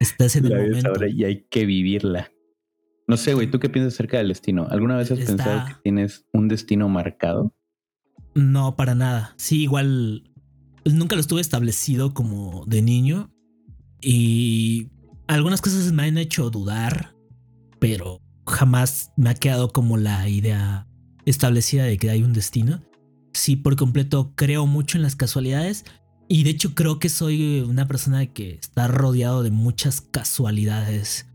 Estás en La el vida es momento. ahora y hay que vivirla. No sé, güey, ¿tú qué piensas acerca del destino? ¿Alguna vez has Está- pensado que tienes un destino marcado? No, para nada. Sí, igual pues, nunca lo estuve establecido como de niño y algunas cosas me han hecho dudar, pero jamás me ha quedado como la idea establecida de que hay un destino. Sí, por completo creo mucho en las casualidades y de hecho creo que soy una persona que está rodeado de muchas casualidades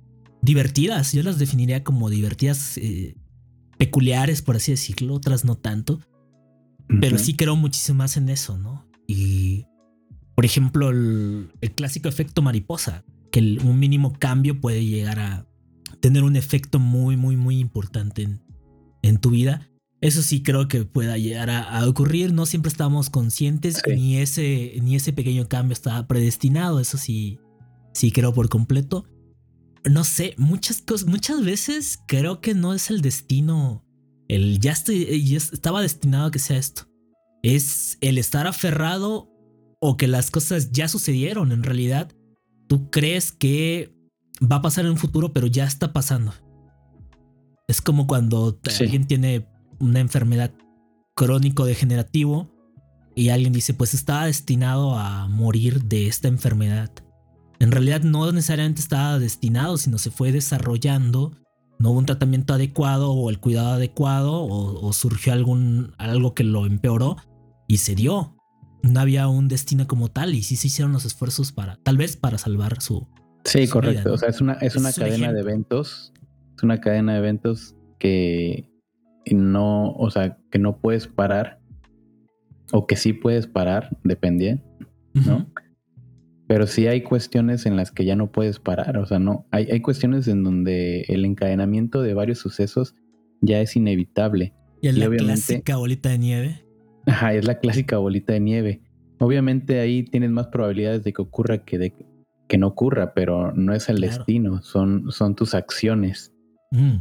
divertidas. Yo las definiría como divertidas, eh, peculiares, por así decirlo, otras no tanto. Pero sí creo muchísimo más en eso, ¿no? Y, por ejemplo, el, el clásico efecto mariposa, que el- un mínimo cambio puede llegar a tener un efecto muy, muy, muy importante en, en tu vida. Eso sí creo que pueda llegar a, a ocurrir. No siempre estamos conscientes, Sí. ni, ese, ni ese pequeño cambio está predestinado. Eso sí, sí creo por completo. No sé, muchas cosas, muchas veces creo que no es el destino el ya, estoy, ya estaba destinado a que sea esto. Es el estar aferrado o que las cosas ya sucedieron. En realidad, tú crees que va a pasar en un futuro, pero ya está pasando. Es como cuando Sí. alguien tiene una enfermedad crónico degenerativo y alguien dice, pues estaba destinado a morir de esta enfermedad. En realidad no necesariamente estaba destinado, sino se fue desarrollando no hubo un tratamiento adecuado o el cuidado adecuado o, o surgió algún algo que lo empeoró y se dio. No había un destino como tal y sí se hicieron los esfuerzos para, tal vez para salvar su... Sí, su correcto. vida, ¿no? O sea, es una, es una es un cadena de eventos. Es una cadena de eventos que no, o sea, que no puedes parar. O que sí puedes parar, depende, ¿no? Pero sí hay cuestiones en las que ya no puedes parar. O sea, no. Hay, hay cuestiones en donde el encadenamiento de varios sucesos ya es inevitable. Y es Y la clásica bolita de nieve. Ajá, es la clásica bolita de nieve. Obviamente ahí tienes más probabilidades de que ocurra que de que no ocurra, pero no es el Claro. destino, son, son tus acciones. Mm.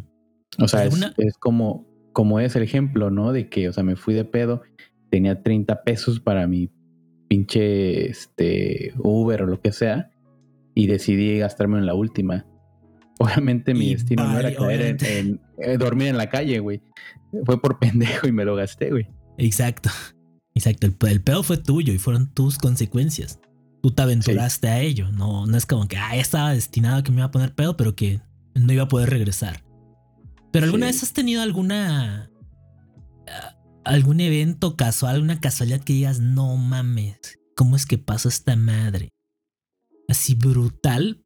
O sea, es, ¿Alguna- es como, como es el ejemplo, ¿no? De que, o sea, me fui de pedo, tenía 30 pesos para mi pinche este, Uber o lo que sea, y decidí gastarme en la última. Obviamente mi Y destino no era caer en, eh, dormir en la calle, güey. Fue por pendejo y me lo gasté, güey. Exacto. Exacto. El, el pedo fue tuyo y fueron tus consecuencias. Tú te aventuraste a ello. No, no es como que ah, estaba destinado a que me iba a poner pedo, pero que no iba a poder regresar. Pero alguna Sí. vez has tenido alguna. Algún evento casual, una casualidad que digas, no mames, ¿cómo es que pasó esta madre? Así brutal.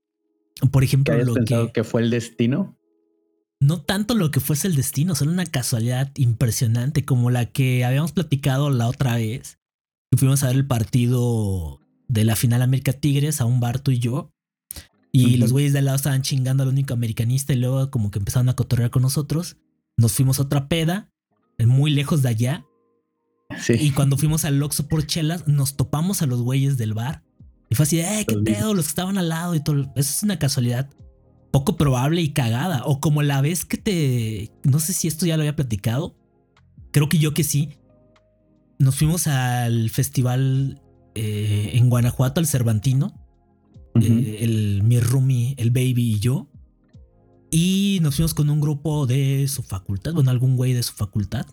Por ¿Que ejemplo, lo que. que fue el destino? no tanto lo que fuese el destino, solo una casualidad impresionante como la que habíamos platicado la otra vez. Que fuimos a ver el partido de la final América Tigres a un bar tú y yo. Y los güeyes de al lado estaban chingando al único americanista y luego como que empezaron a cotorrear con nosotros. Nos fuimos a otra peda, muy lejos de allá. Sí. Y cuando fuimos al Oxxo por chelas, nos topamos a los güeyes del bar. Y fue así, eh, qué pedo, los que estaban al lado y todo. Eso es una casualidad poco probable y cagada. O como la vez que te. No sé si esto ya lo había platicado. Creo que yo que sí. Nos fuimos al festival eh, en Guanajuato, el Cervantino. Eh, el, mi roomie, el baby y yo. Y nos fuimos con un grupo de su facultad, bueno, algún güey de su facultad,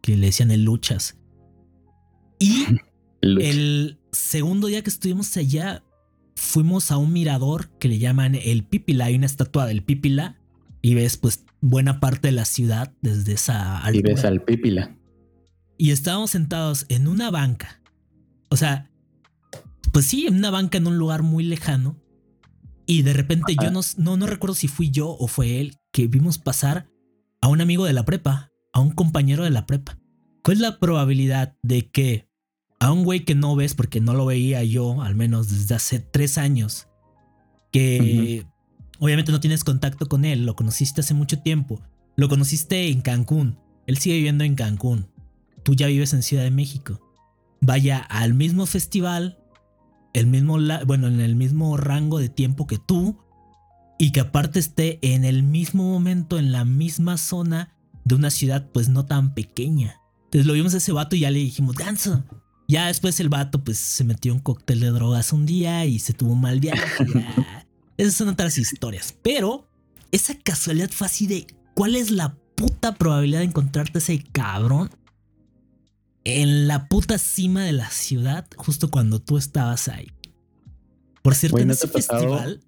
que le decían el Luchas. Y Lucha. el segundo día que estuvimos allá, fuimos a un mirador que le llaman el Pípila. Hay una estatua del Pípila y ves pues buena parte de la ciudad desde esa y altura. ves al Pípila. Y estábamos sentados en una banca. O sea, pues sí, en una banca en un lugar muy lejano. Y de repente yo no, no recuerdo si fui yo o fue él que vimos pasar a un amigo de la prepa, a un compañero de la prepa. ¿Cuál es la probabilidad de que a un güey que no ves, porque no lo veía yo, al menos desde hace tres años, que obviamente no tienes contacto con él, lo conociste hace mucho tiempo, lo conociste en Cancún, él sigue viviendo en Cancún, tú ya vives en Ciudad de México, vaya al mismo festival, el mismo, bueno, en el mismo rango de tiempo que tú, y que aparte esté en el mismo momento, en la misma zona de una ciudad pues no tan pequeña. Entonces lo vimos a ese vato y ya le dijimos, Ganso. Ya después el vato pues se metió un cóctel de drogas un día y se tuvo un mal viaje. ya. Esas son otras historias. Pero esa casualidad fue así de, ¿cuál es la puta probabilidad de encontrarte ese cabrón en la puta cima de la ciudad justo cuando tú estabas ahí? Por cierto, en ¿no ese festival,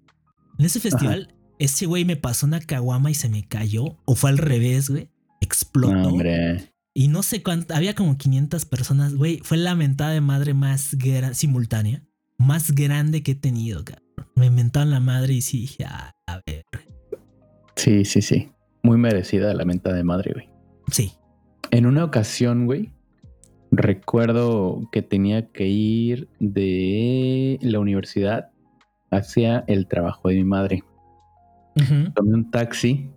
en ese festival, ese güey me pasó una caguama y se me cayó. O fue al revés, güey. Explotó. No, hombre. Y no sé cuánto, había como 500 personas, güey. Fue la mentada de madre más simultánea, más grande que he tenido, cabrón. Me mentaron la madre y sí dije, ah, a ver. Sí, sí, sí. Muy merecida la menta de madre, güey. Sí. En una ocasión, güey, recuerdo que tenía que ir de la universidad hacia el trabajo de mi madre. Tomé un taxi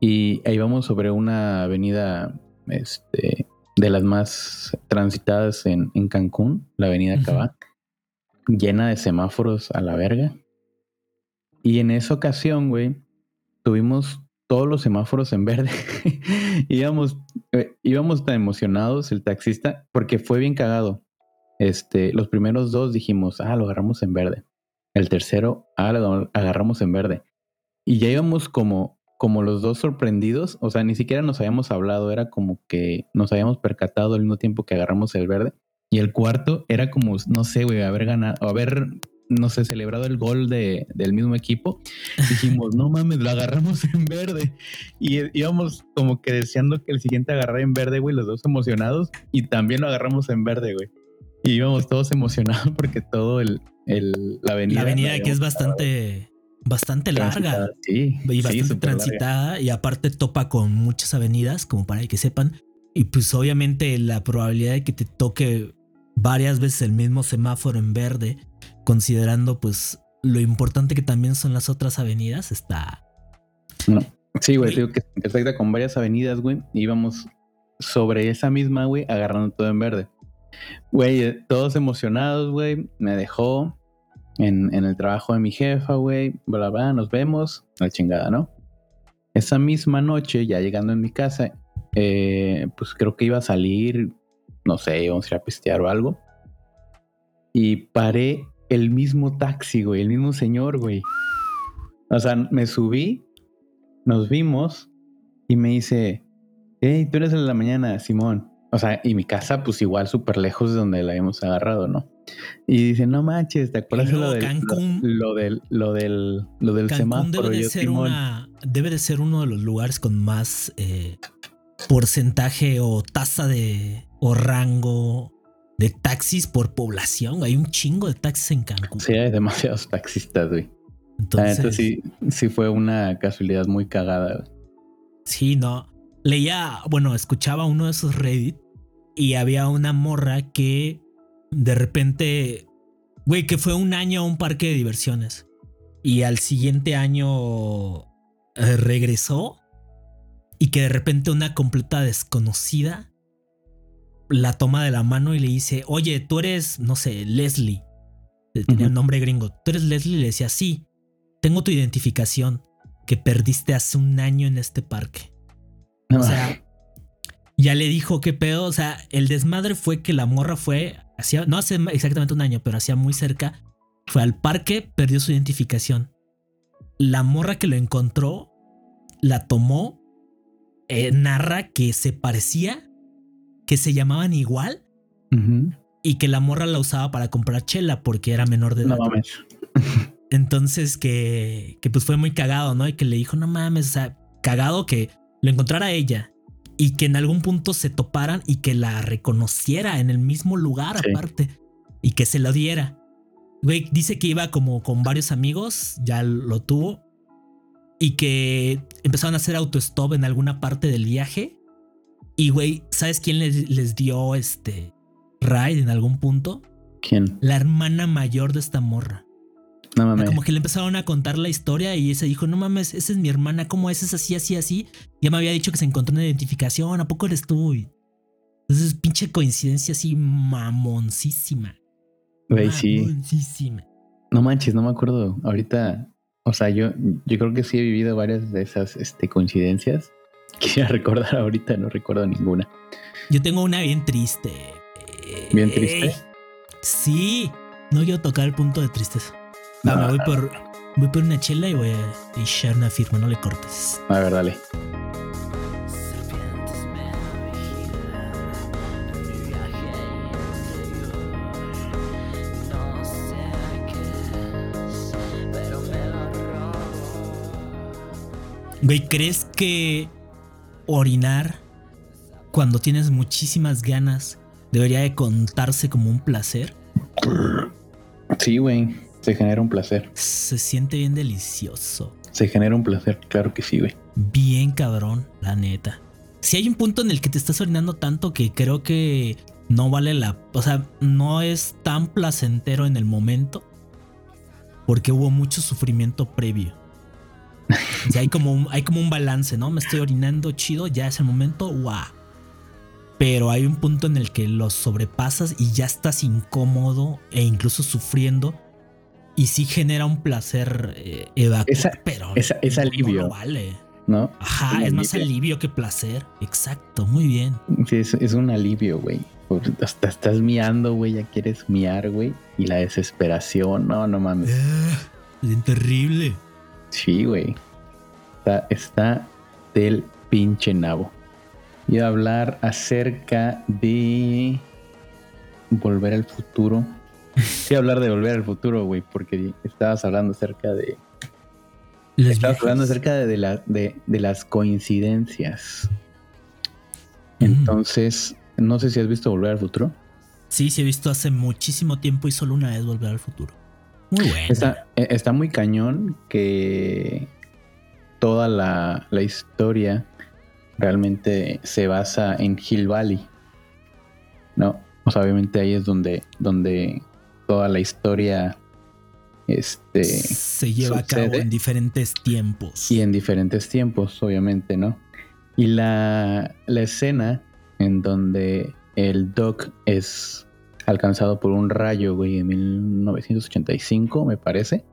y ahí íbamos sobre una avenida este, de las más transitadas en, en Cancún, la avenida. Cabá, llena de semáforos a la verga. Y en esa ocasión, güey, tuvimos todos los semáforos en verde. íbamos, eh, íbamos tan emocionados el taxista porque fue bien cagado. Este, los primeros dos dijimos, ah, lo agarramos en verde. El tercero, ah, lo agarramos en verde. Y ya íbamos como, como los dos sorprendidos. O sea, ni siquiera nos habíamos hablado. Era como que nos habíamos percatado al mismo tiempo que agarramos el verde. Y el cuarto era como, no sé, güey, haber ganado, haber, no sé, celebrado el gol de, del mismo equipo. Dijimos, no mames, lo agarramos en verde. Y eh, íbamos como que deseando que el siguiente agarrara en verde, güey, los dos emocionados. Y también lo agarramos en verde, güey. Y íbamos todos emocionados porque todo el, el la avenida. La avenida que es bastante, bastante larga. Sí, y sí, bastante larga. transitada y aparte topa con muchas avenidas, como para que sepan. Y pues obviamente la probabilidad de que te toque varias veces el mismo semáforo en verde, considerando pues lo importante que también son las otras avenidas, está... No. Sí, güey, digo que se intersecta con varias avenidas, güey. Y íbamos sobre esa misma, güey, agarrando todo en verde. Güey, eh, todos emocionados, güey. Me dejó en, en el trabajo de mi jefa, güey. Bla, bla, nos vemos. La chingada, ¿no? Esa misma noche, ya llegando en mi casa, eh, pues creo que iba a salir, no sé, íbamos a ir a pistear o algo. Y paré el mismo taxi, güey, el mismo señor, güey. O sea, me subí, nos vimos y me dice, hey, tú eres el de la mañana, Simón. O sea, y mi casa, pues igual súper lejos de donde la habíamos agarrado, ¿no? Y dice, no manches, ¿te acuerdas luego lo del, Cancún. lo, lo del, lo del, lo del Cancún semáforo? debe de, yo, ser "Simón". una, debe de ser uno de los lugares con más eh, porcentaje o tasa de o rango de taxis por población. Hay un chingo de taxis en Cancún. Sí, hay demasiados taxistas, güey. Entonces, neta sí, sí fue una casualidad muy cagada. güey. Sí, no. Leía, bueno, escuchaba uno de esos Reddit y había una morra que de repente, güey, que fue un año a un parque de diversiones y al siguiente año eh, regresó y que de repente una completa desconocida la toma de la mano y le dice, oye, tú eres, no sé, Leslie. Tenía un nombre gringo. Tú eres Leslie le decía, sí, tengo tu identificación que perdiste hace un año en este parque. o sea, ya le dijo qué pedo. O sea, el desmadre fue que la morra fue, hacía, no hace exactamente un año, pero hacía muy cerca. Fue al parque, perdió su identificación. La morra que lo encontró, la tomó, eh, narra que se parecía, que se llamaban igual y que la morra la usaba para comprar chela porque era menor de edad. No mames. Entonces que, que pues fue muy cagado, ¿no? Y que le dijo, no mames, o sea, cagado que lo encontrara ella y que en algún punto se toparan y que la reconociera en el mismo lugar aparte y que se lo diera. Güey, dice que iba como con varios amigos, ya lo tuvo, y que empezaron a hacer autostop en alguna parte del viaje. Y güey, ¿sabes quién les, les dio este ride en algún punto? ¿Quién? La hermana mayor de esta morra. No mames. Como que le empezaron a contar la historia y ese dijo, no mames, esa es mi hermana, ¿cómo es? Es así, así, así. Ya me había dicho que se encontró una identificación, ¿a poco eres tú? Entonces, pinche coincidencia así mamoncísima. Güey, sí. No manches, no me acuerdo. Ahorita, o sea, yo, yo creo que sí he vivido varias de esas este, coincidencias. Quisiera recordar ahorita, no recuerdo ninguna. Yo tengo una bien triste. ¿Bien triste? Sí, no quiero tocar el punto de tristeza. No, me voy por, voy por una chela y voy a echar una firma, no le cortes. A ver, dale. Güey, ¿crees que orinar cuando tienes muchísimas ganas debería de contarse como un placer? Sí, güey. Se genera un placer. Se siente bien delicioso. Se genera un placer, claro que sí, güey. Bien cabrón, la neta. Si hay un punto en el que te estás orinando tanto que creo que no vale la... O sea, no es tan placentero en el momento porque hubo mucho sufrimiento previo. O sea, hay como un, hay como un balance, ¿no? Me estoy orinando chido, ya es el momento, guau. Pero hay un punto en el que lo sobrepasas y ya estás incómodo e incluso sufriendo y sí genera un placer eh, pero es alivio. No vale. ¿No? Ajá, es, más alivio que placer. Exacto, muy bien. Sí, es, un alivio, güey. Hasta estás miando, güey, ya quieres miar, güey. Y la desesperación, no, no mames. bien terrible. Sí, güey. Está, está del pinche nabo. Y a hablar acerca de volver al futuro Sí, hablar de volver al futuro, güey, porque estabas hablando acerca de. estabas hablando acerca de, la, de, las coincidencias. Mm. Entonces, no sé si has visto Volver al Futuro. Sí, sí he visto hace muchísimo tiempo y solo una vez Volver al Futuro. Muy bueno. Está, e, está, muy cañón que toda la, la, historia realmente se basa en Hill Valley. ¿No? O sea, obviamente ahí es donde, donde toda la historia este, se lleva a cabo en diferentes tiempos. Y en diferentes tiempos, obviamente, ¿no? Y la, la escena en donde el Doc es alcanzado por un rayo, güey, en 1985, me parece.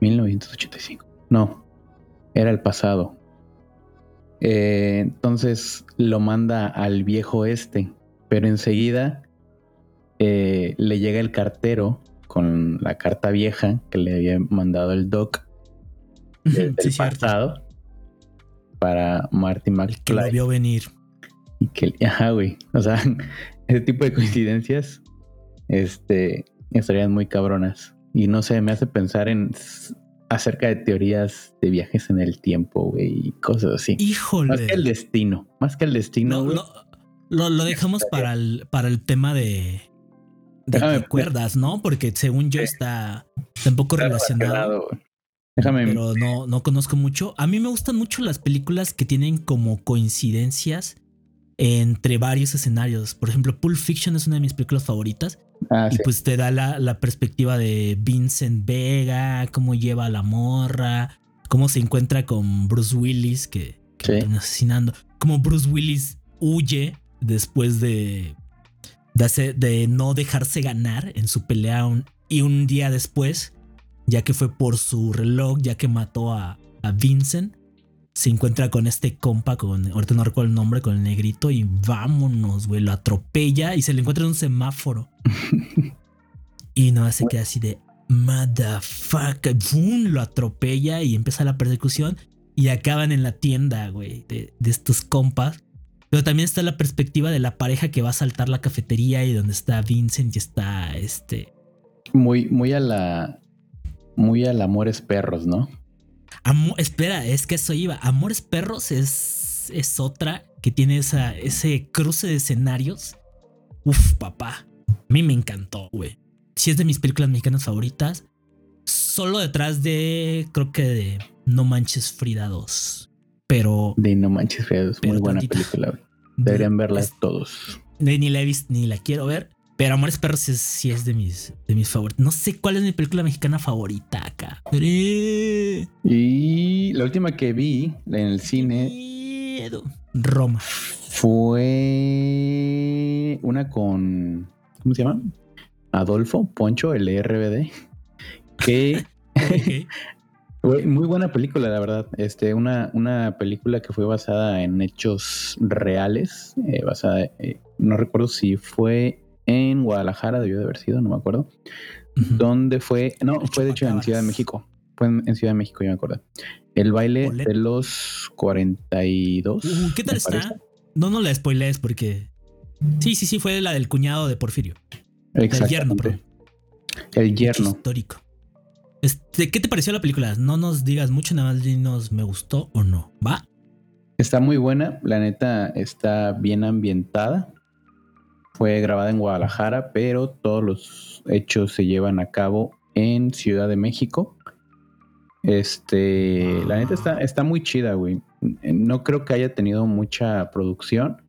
1985. No, era el pasado. Eh, entonces lo manda al viejo este, pero enseguida eh, le llega el cartero con la carta vieja que le había mandado el doc del pasado para Marty McFly. Que lo vio venir. Y que, ajá, güey. O sea, ese tipo de coincidencias, este, estarían muy cabronas. Y no sé, me hace pensar en acerca de teorías de viajes en el tiempo, güey, y cosas así. Híjole. Más que el destino, más que el destino. lo, lo, dejamos para el, para el tema de, de cuerdas, ¿no? Porque según yo está, un poco relacionado. Déjame. pero no, no conozco mucho. A mí me gustan mucho las películas que tienen como coincidencias entre varios escenarios. Por ejemplo, Pulp Fiction es una de mis películas favoritas. Ah, Y sí. pues te da la, la perspectiva de Vincent Vega, cómo lleva a la morra, cómo se encuentra con Bruce Willis, que, que Sí. asesinando. Cómo Bruce Willis huye después de, de, hacer- de no dejarse ganar en su pelea. un- y un día después, ya que fue por su reloj, ya que mató a, a Vincent, se encuentra con este compa, con, ahorita no recuerdo el nombre, con el negrito, y vámonos, güey, lo atropella y se le encuentra en un semáforo. y no se queda así de motherfucker, ¡Bum! lo atropella y empieza la persecución y acaban en la tienda, güey, de, de estos compas. Pero también está la perspectiva de la pareja que va a saltar la cafetería y donde está Vincent y está este. Muy, muy a la. Muy al Amores Perros, ¿no? Espera, es que eso iba. Amores Perros es, es otra que tiene esa, ese cruce de escenarios. Uf, papá. A mí me encantó, güey. Sí es de mis películas mexicanas favoritas. Solo detrás de, creo que de No Manches Frida 2. Pero De No Manches Feos. Muy Pero buena película. güey. Deberían verla es- todos. ni la he visto ni la quiero ver. Pero Amores Perros sí es de mis, de mis favoritos. No sé cuál es mi película mexicana favorita acá. Y la última que vi en el cine Miedo. Roma. fue una con. ¿Cómo se llama? Adolfo Poncho, el RBD. Que. Muy buena película, la verdad. Este, una, una película que fue basada en hechos reales. eh, basada, eh, no recuerdo si fue en Guadalajara, debió de haber sido, no me acuerdo. Ujú. ¿Dónde fue? No, El fue de hecho en. Ciudad de México. Fue en, en Ciudad de México, yo me acuerdo. El baile de los 42. Uh, ¿Qué tal está? parece. No, no la spoilees porque. Sí, sí, sí, fue la del cuñado de Porfirio. Del yerno, perdón. El yerno. Histórico. Este, ¿Qué te pareció la película? No nos digas mucho, nada más dinos me gustó o no. ¿Va? Está muy buena, la neta está bien ambientada. Fue grabada en Guadalajara, pero todos los hechos se llevan a cabo en Ciudad de México. Este, la neta está, está muy chida, güey. No creo que haya tenido mucha producción,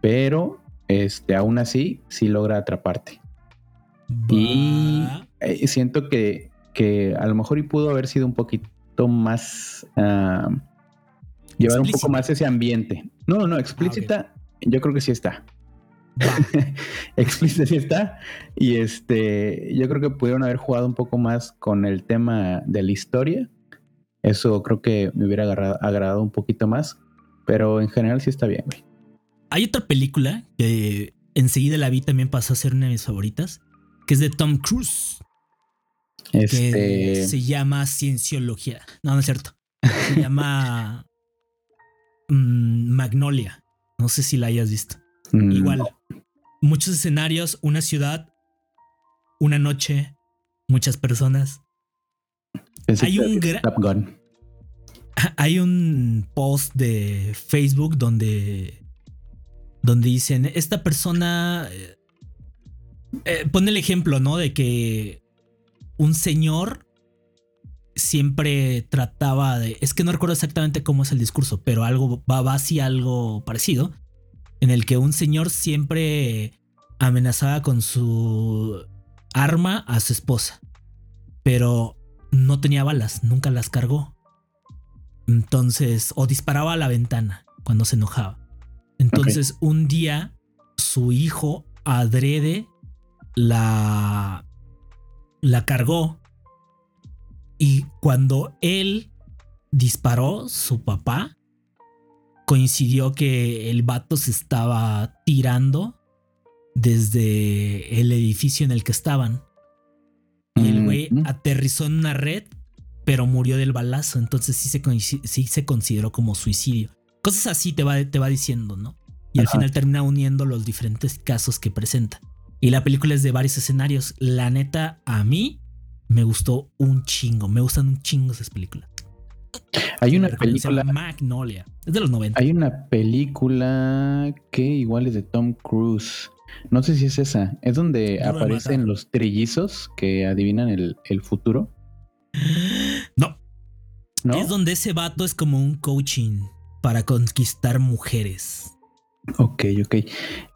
pero este, aún así sí logra atraparte. Y-. Eh, siento que, que a lo mejor y pudo haber sido un poquito más. ah, llevar un poco más ese ambiente. No, no, explícita. Yo creo que sí está. Explícita está. Y este, yo creo que pudieron haber jugado un poco más con el tema de la historia. Eso creo que me hubiera agarrado- agradado un poquito más. Pero en general sí está bien, güey. Hay otra película que enseguida la vi, también pasó a ser una de mis favoritas, que es de Tom Cruise, que Este. se llama Cienciología. No, no es cierto. Se llama mm, Magnolia. No sé si la hayas visto. mm, Igual. Muchos escenarios, una ciudad, una noche, muchas personas. pensé hay un. Hay un post de Facebook donde, donde dicen, esta persona eh, eh, pone el ejemplo, ¿no? De que un señor siempre trataba de, es que no recuerdo exactamente cómo es el discurso, pero algo va, va hacia algo parecido, en el que un señor siempre amenazaba con su arma a su esposa, pero no tenía balas, nunca las cargó. Entonces, o disparaba a la ventana cuando se enojaba. Entonces, un día su hijo adrede la la cargó y cuando él disparó, su papá coincidió que el vato se estaba tirando desde el edificio en el que estaban. Y el güey Mm, aterrizó en una red, pero murió del balazo. Entonces sí se, sí se consideró como suicidio. Cosas así te va, te va diciendo, ¿no? Y al final termina uniendo los diferentes casos que presenta. Y la película es de varios escenarios. La neta, a mí me gustó un chingo. Me gustan un chingo esas películas. Hay una película. Magnolia. Es de los 90. Hay una película que igual es de Tom Cruise. No sé si es esa. Es donde aparecen los trillizos que adivinan el, el futuro. No, ¿no? Es donde ese vato es como un coaching para conquistar mujeres. Ok, ok.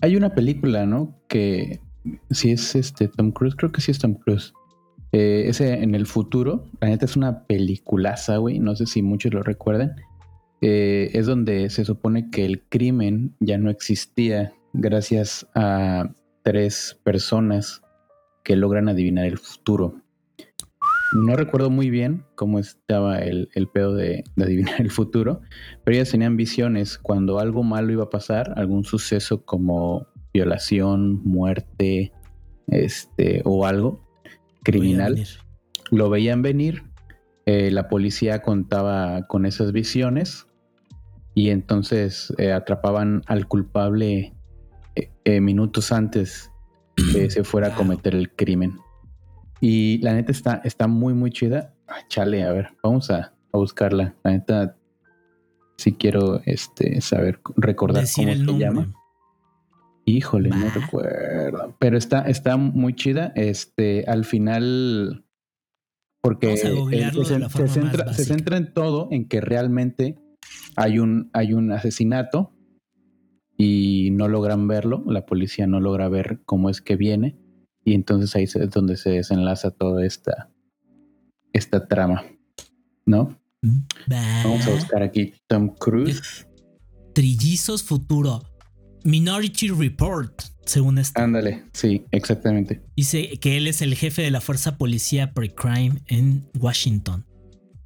Hay una película, ¿no? Que si es este Tom Cruise, creo que sí es Tom Cruise. Eh, ese en el futuro, la neta es una peliculaza, güey. No sé si muchos lo recuerdan. Eh, es donde se supone que el crimen ya no existía gracias a tres personas que logran adivinar el futuro. No recuerdo muy bien cómo estaba el, el pedo de, de adivinar el futuro, pero ellas tenían visiones cuando algo malo iba a pasar, algún suceso como violación, muerte, este, o algo criminal, lo veían venir, eh, la policía contaba con esas visiones y entonces eh, atrapaban al culpable eh, minutos antes que se fuera a cometer el crimen. Y la neta está, está muy, muy chida. Ah, chale, a ver, vamos a, a buscarla. La neta, si quiero este, saber, recordar Decir cómo se nombre. llama. Híjole, no recuerdo. Pero está, está muy chida. Este, al final, porque eh, googlearlo se, centra, se centra en todo, en que realmente hay un, hay un asesinato y no logran verlo. La policía no logra ver cómo es que viene. Y entonces ahí es donde se desenlaza toda esta, esta trama. ¿No? Va. Vamos a buscar aquí Tom Cruise. Trillizos Futuro. Minority Report, según esto. Ándale, sí, exactamente. Dice que él es el jefe de la fuerza policía pre-crime en Washington.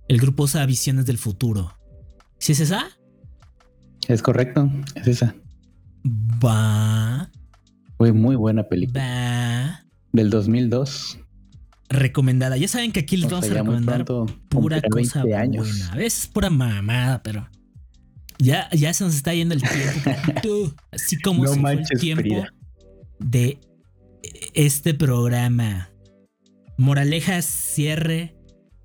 El grupo usa visiones del futuro. ¿Sí es esa? Es correcto, es esa. Va. Fue muy buena película. Va. Del 2002. Recomendada. Ya saben que aquí les O vamos sea, a recomendar pronto pura cosa 20 años. buena. A veces pura mamada, pero ya, ya se nos está yendo el tiempo. Así como No se fue el tiempo Frida. de este programa. Moralejas, cierre.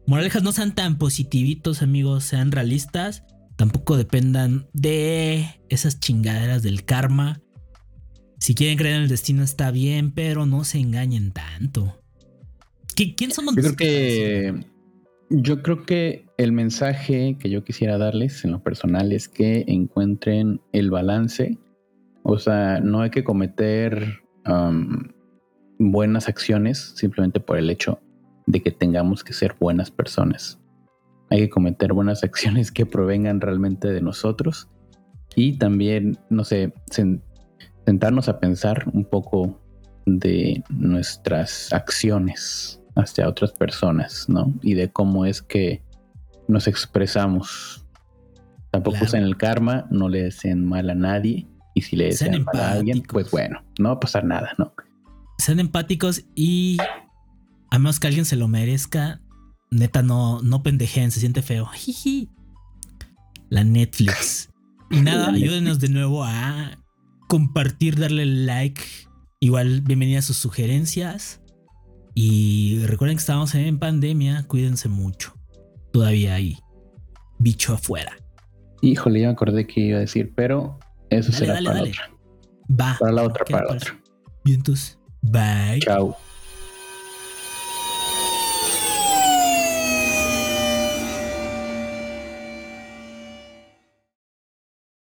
Moralejas no sean tan positivitos, amigos, sean realistas. Tampoco dependan de esas chingaderas del karma. Si quieren creer en el destino está bien, pero no se engañen tanto. ¿Qui- ¿Quién somos Yo creo nosotros? que yo creo que el mensaje que yo quisiera darles en lo personal es que encuentren el balance. O sea, no hay que cometer um, buenas acciones simplemente por el hecho de que tengamos que ser buenas personas. Hay que cometer buenas acciones que provengan realmente de nosotros y también, no sé, sen- sentarnos a pensar un poco de nuestras acciones hacia otras personas, ¿no? Y de cómo es que nos expresamos. Tampoco Claro. usen el karma, no le deseen mal a nadie. Y si le Sean desean mal a alguien, pues bueno, no va a pasar nada, ¿no? sean empáticos y a menos que alguien se lo merezca, neta no, no pendejeen, se siente feo. Jiji. La Netflix. Y nada, ayúdenos de nuevo a compartir, darle like. Igual, bienvenidas sus sugerencias. Y recuerden que estamos en pandemia, cuídense mucho. Todavía hay bicho afuera. Híjole, ya me acordé que iba a decir, pero eso Dale, será dale, para dale. la otra. Va. Para la otra, ¿Qué para la parece? otra. Vientos. Bye. Chao.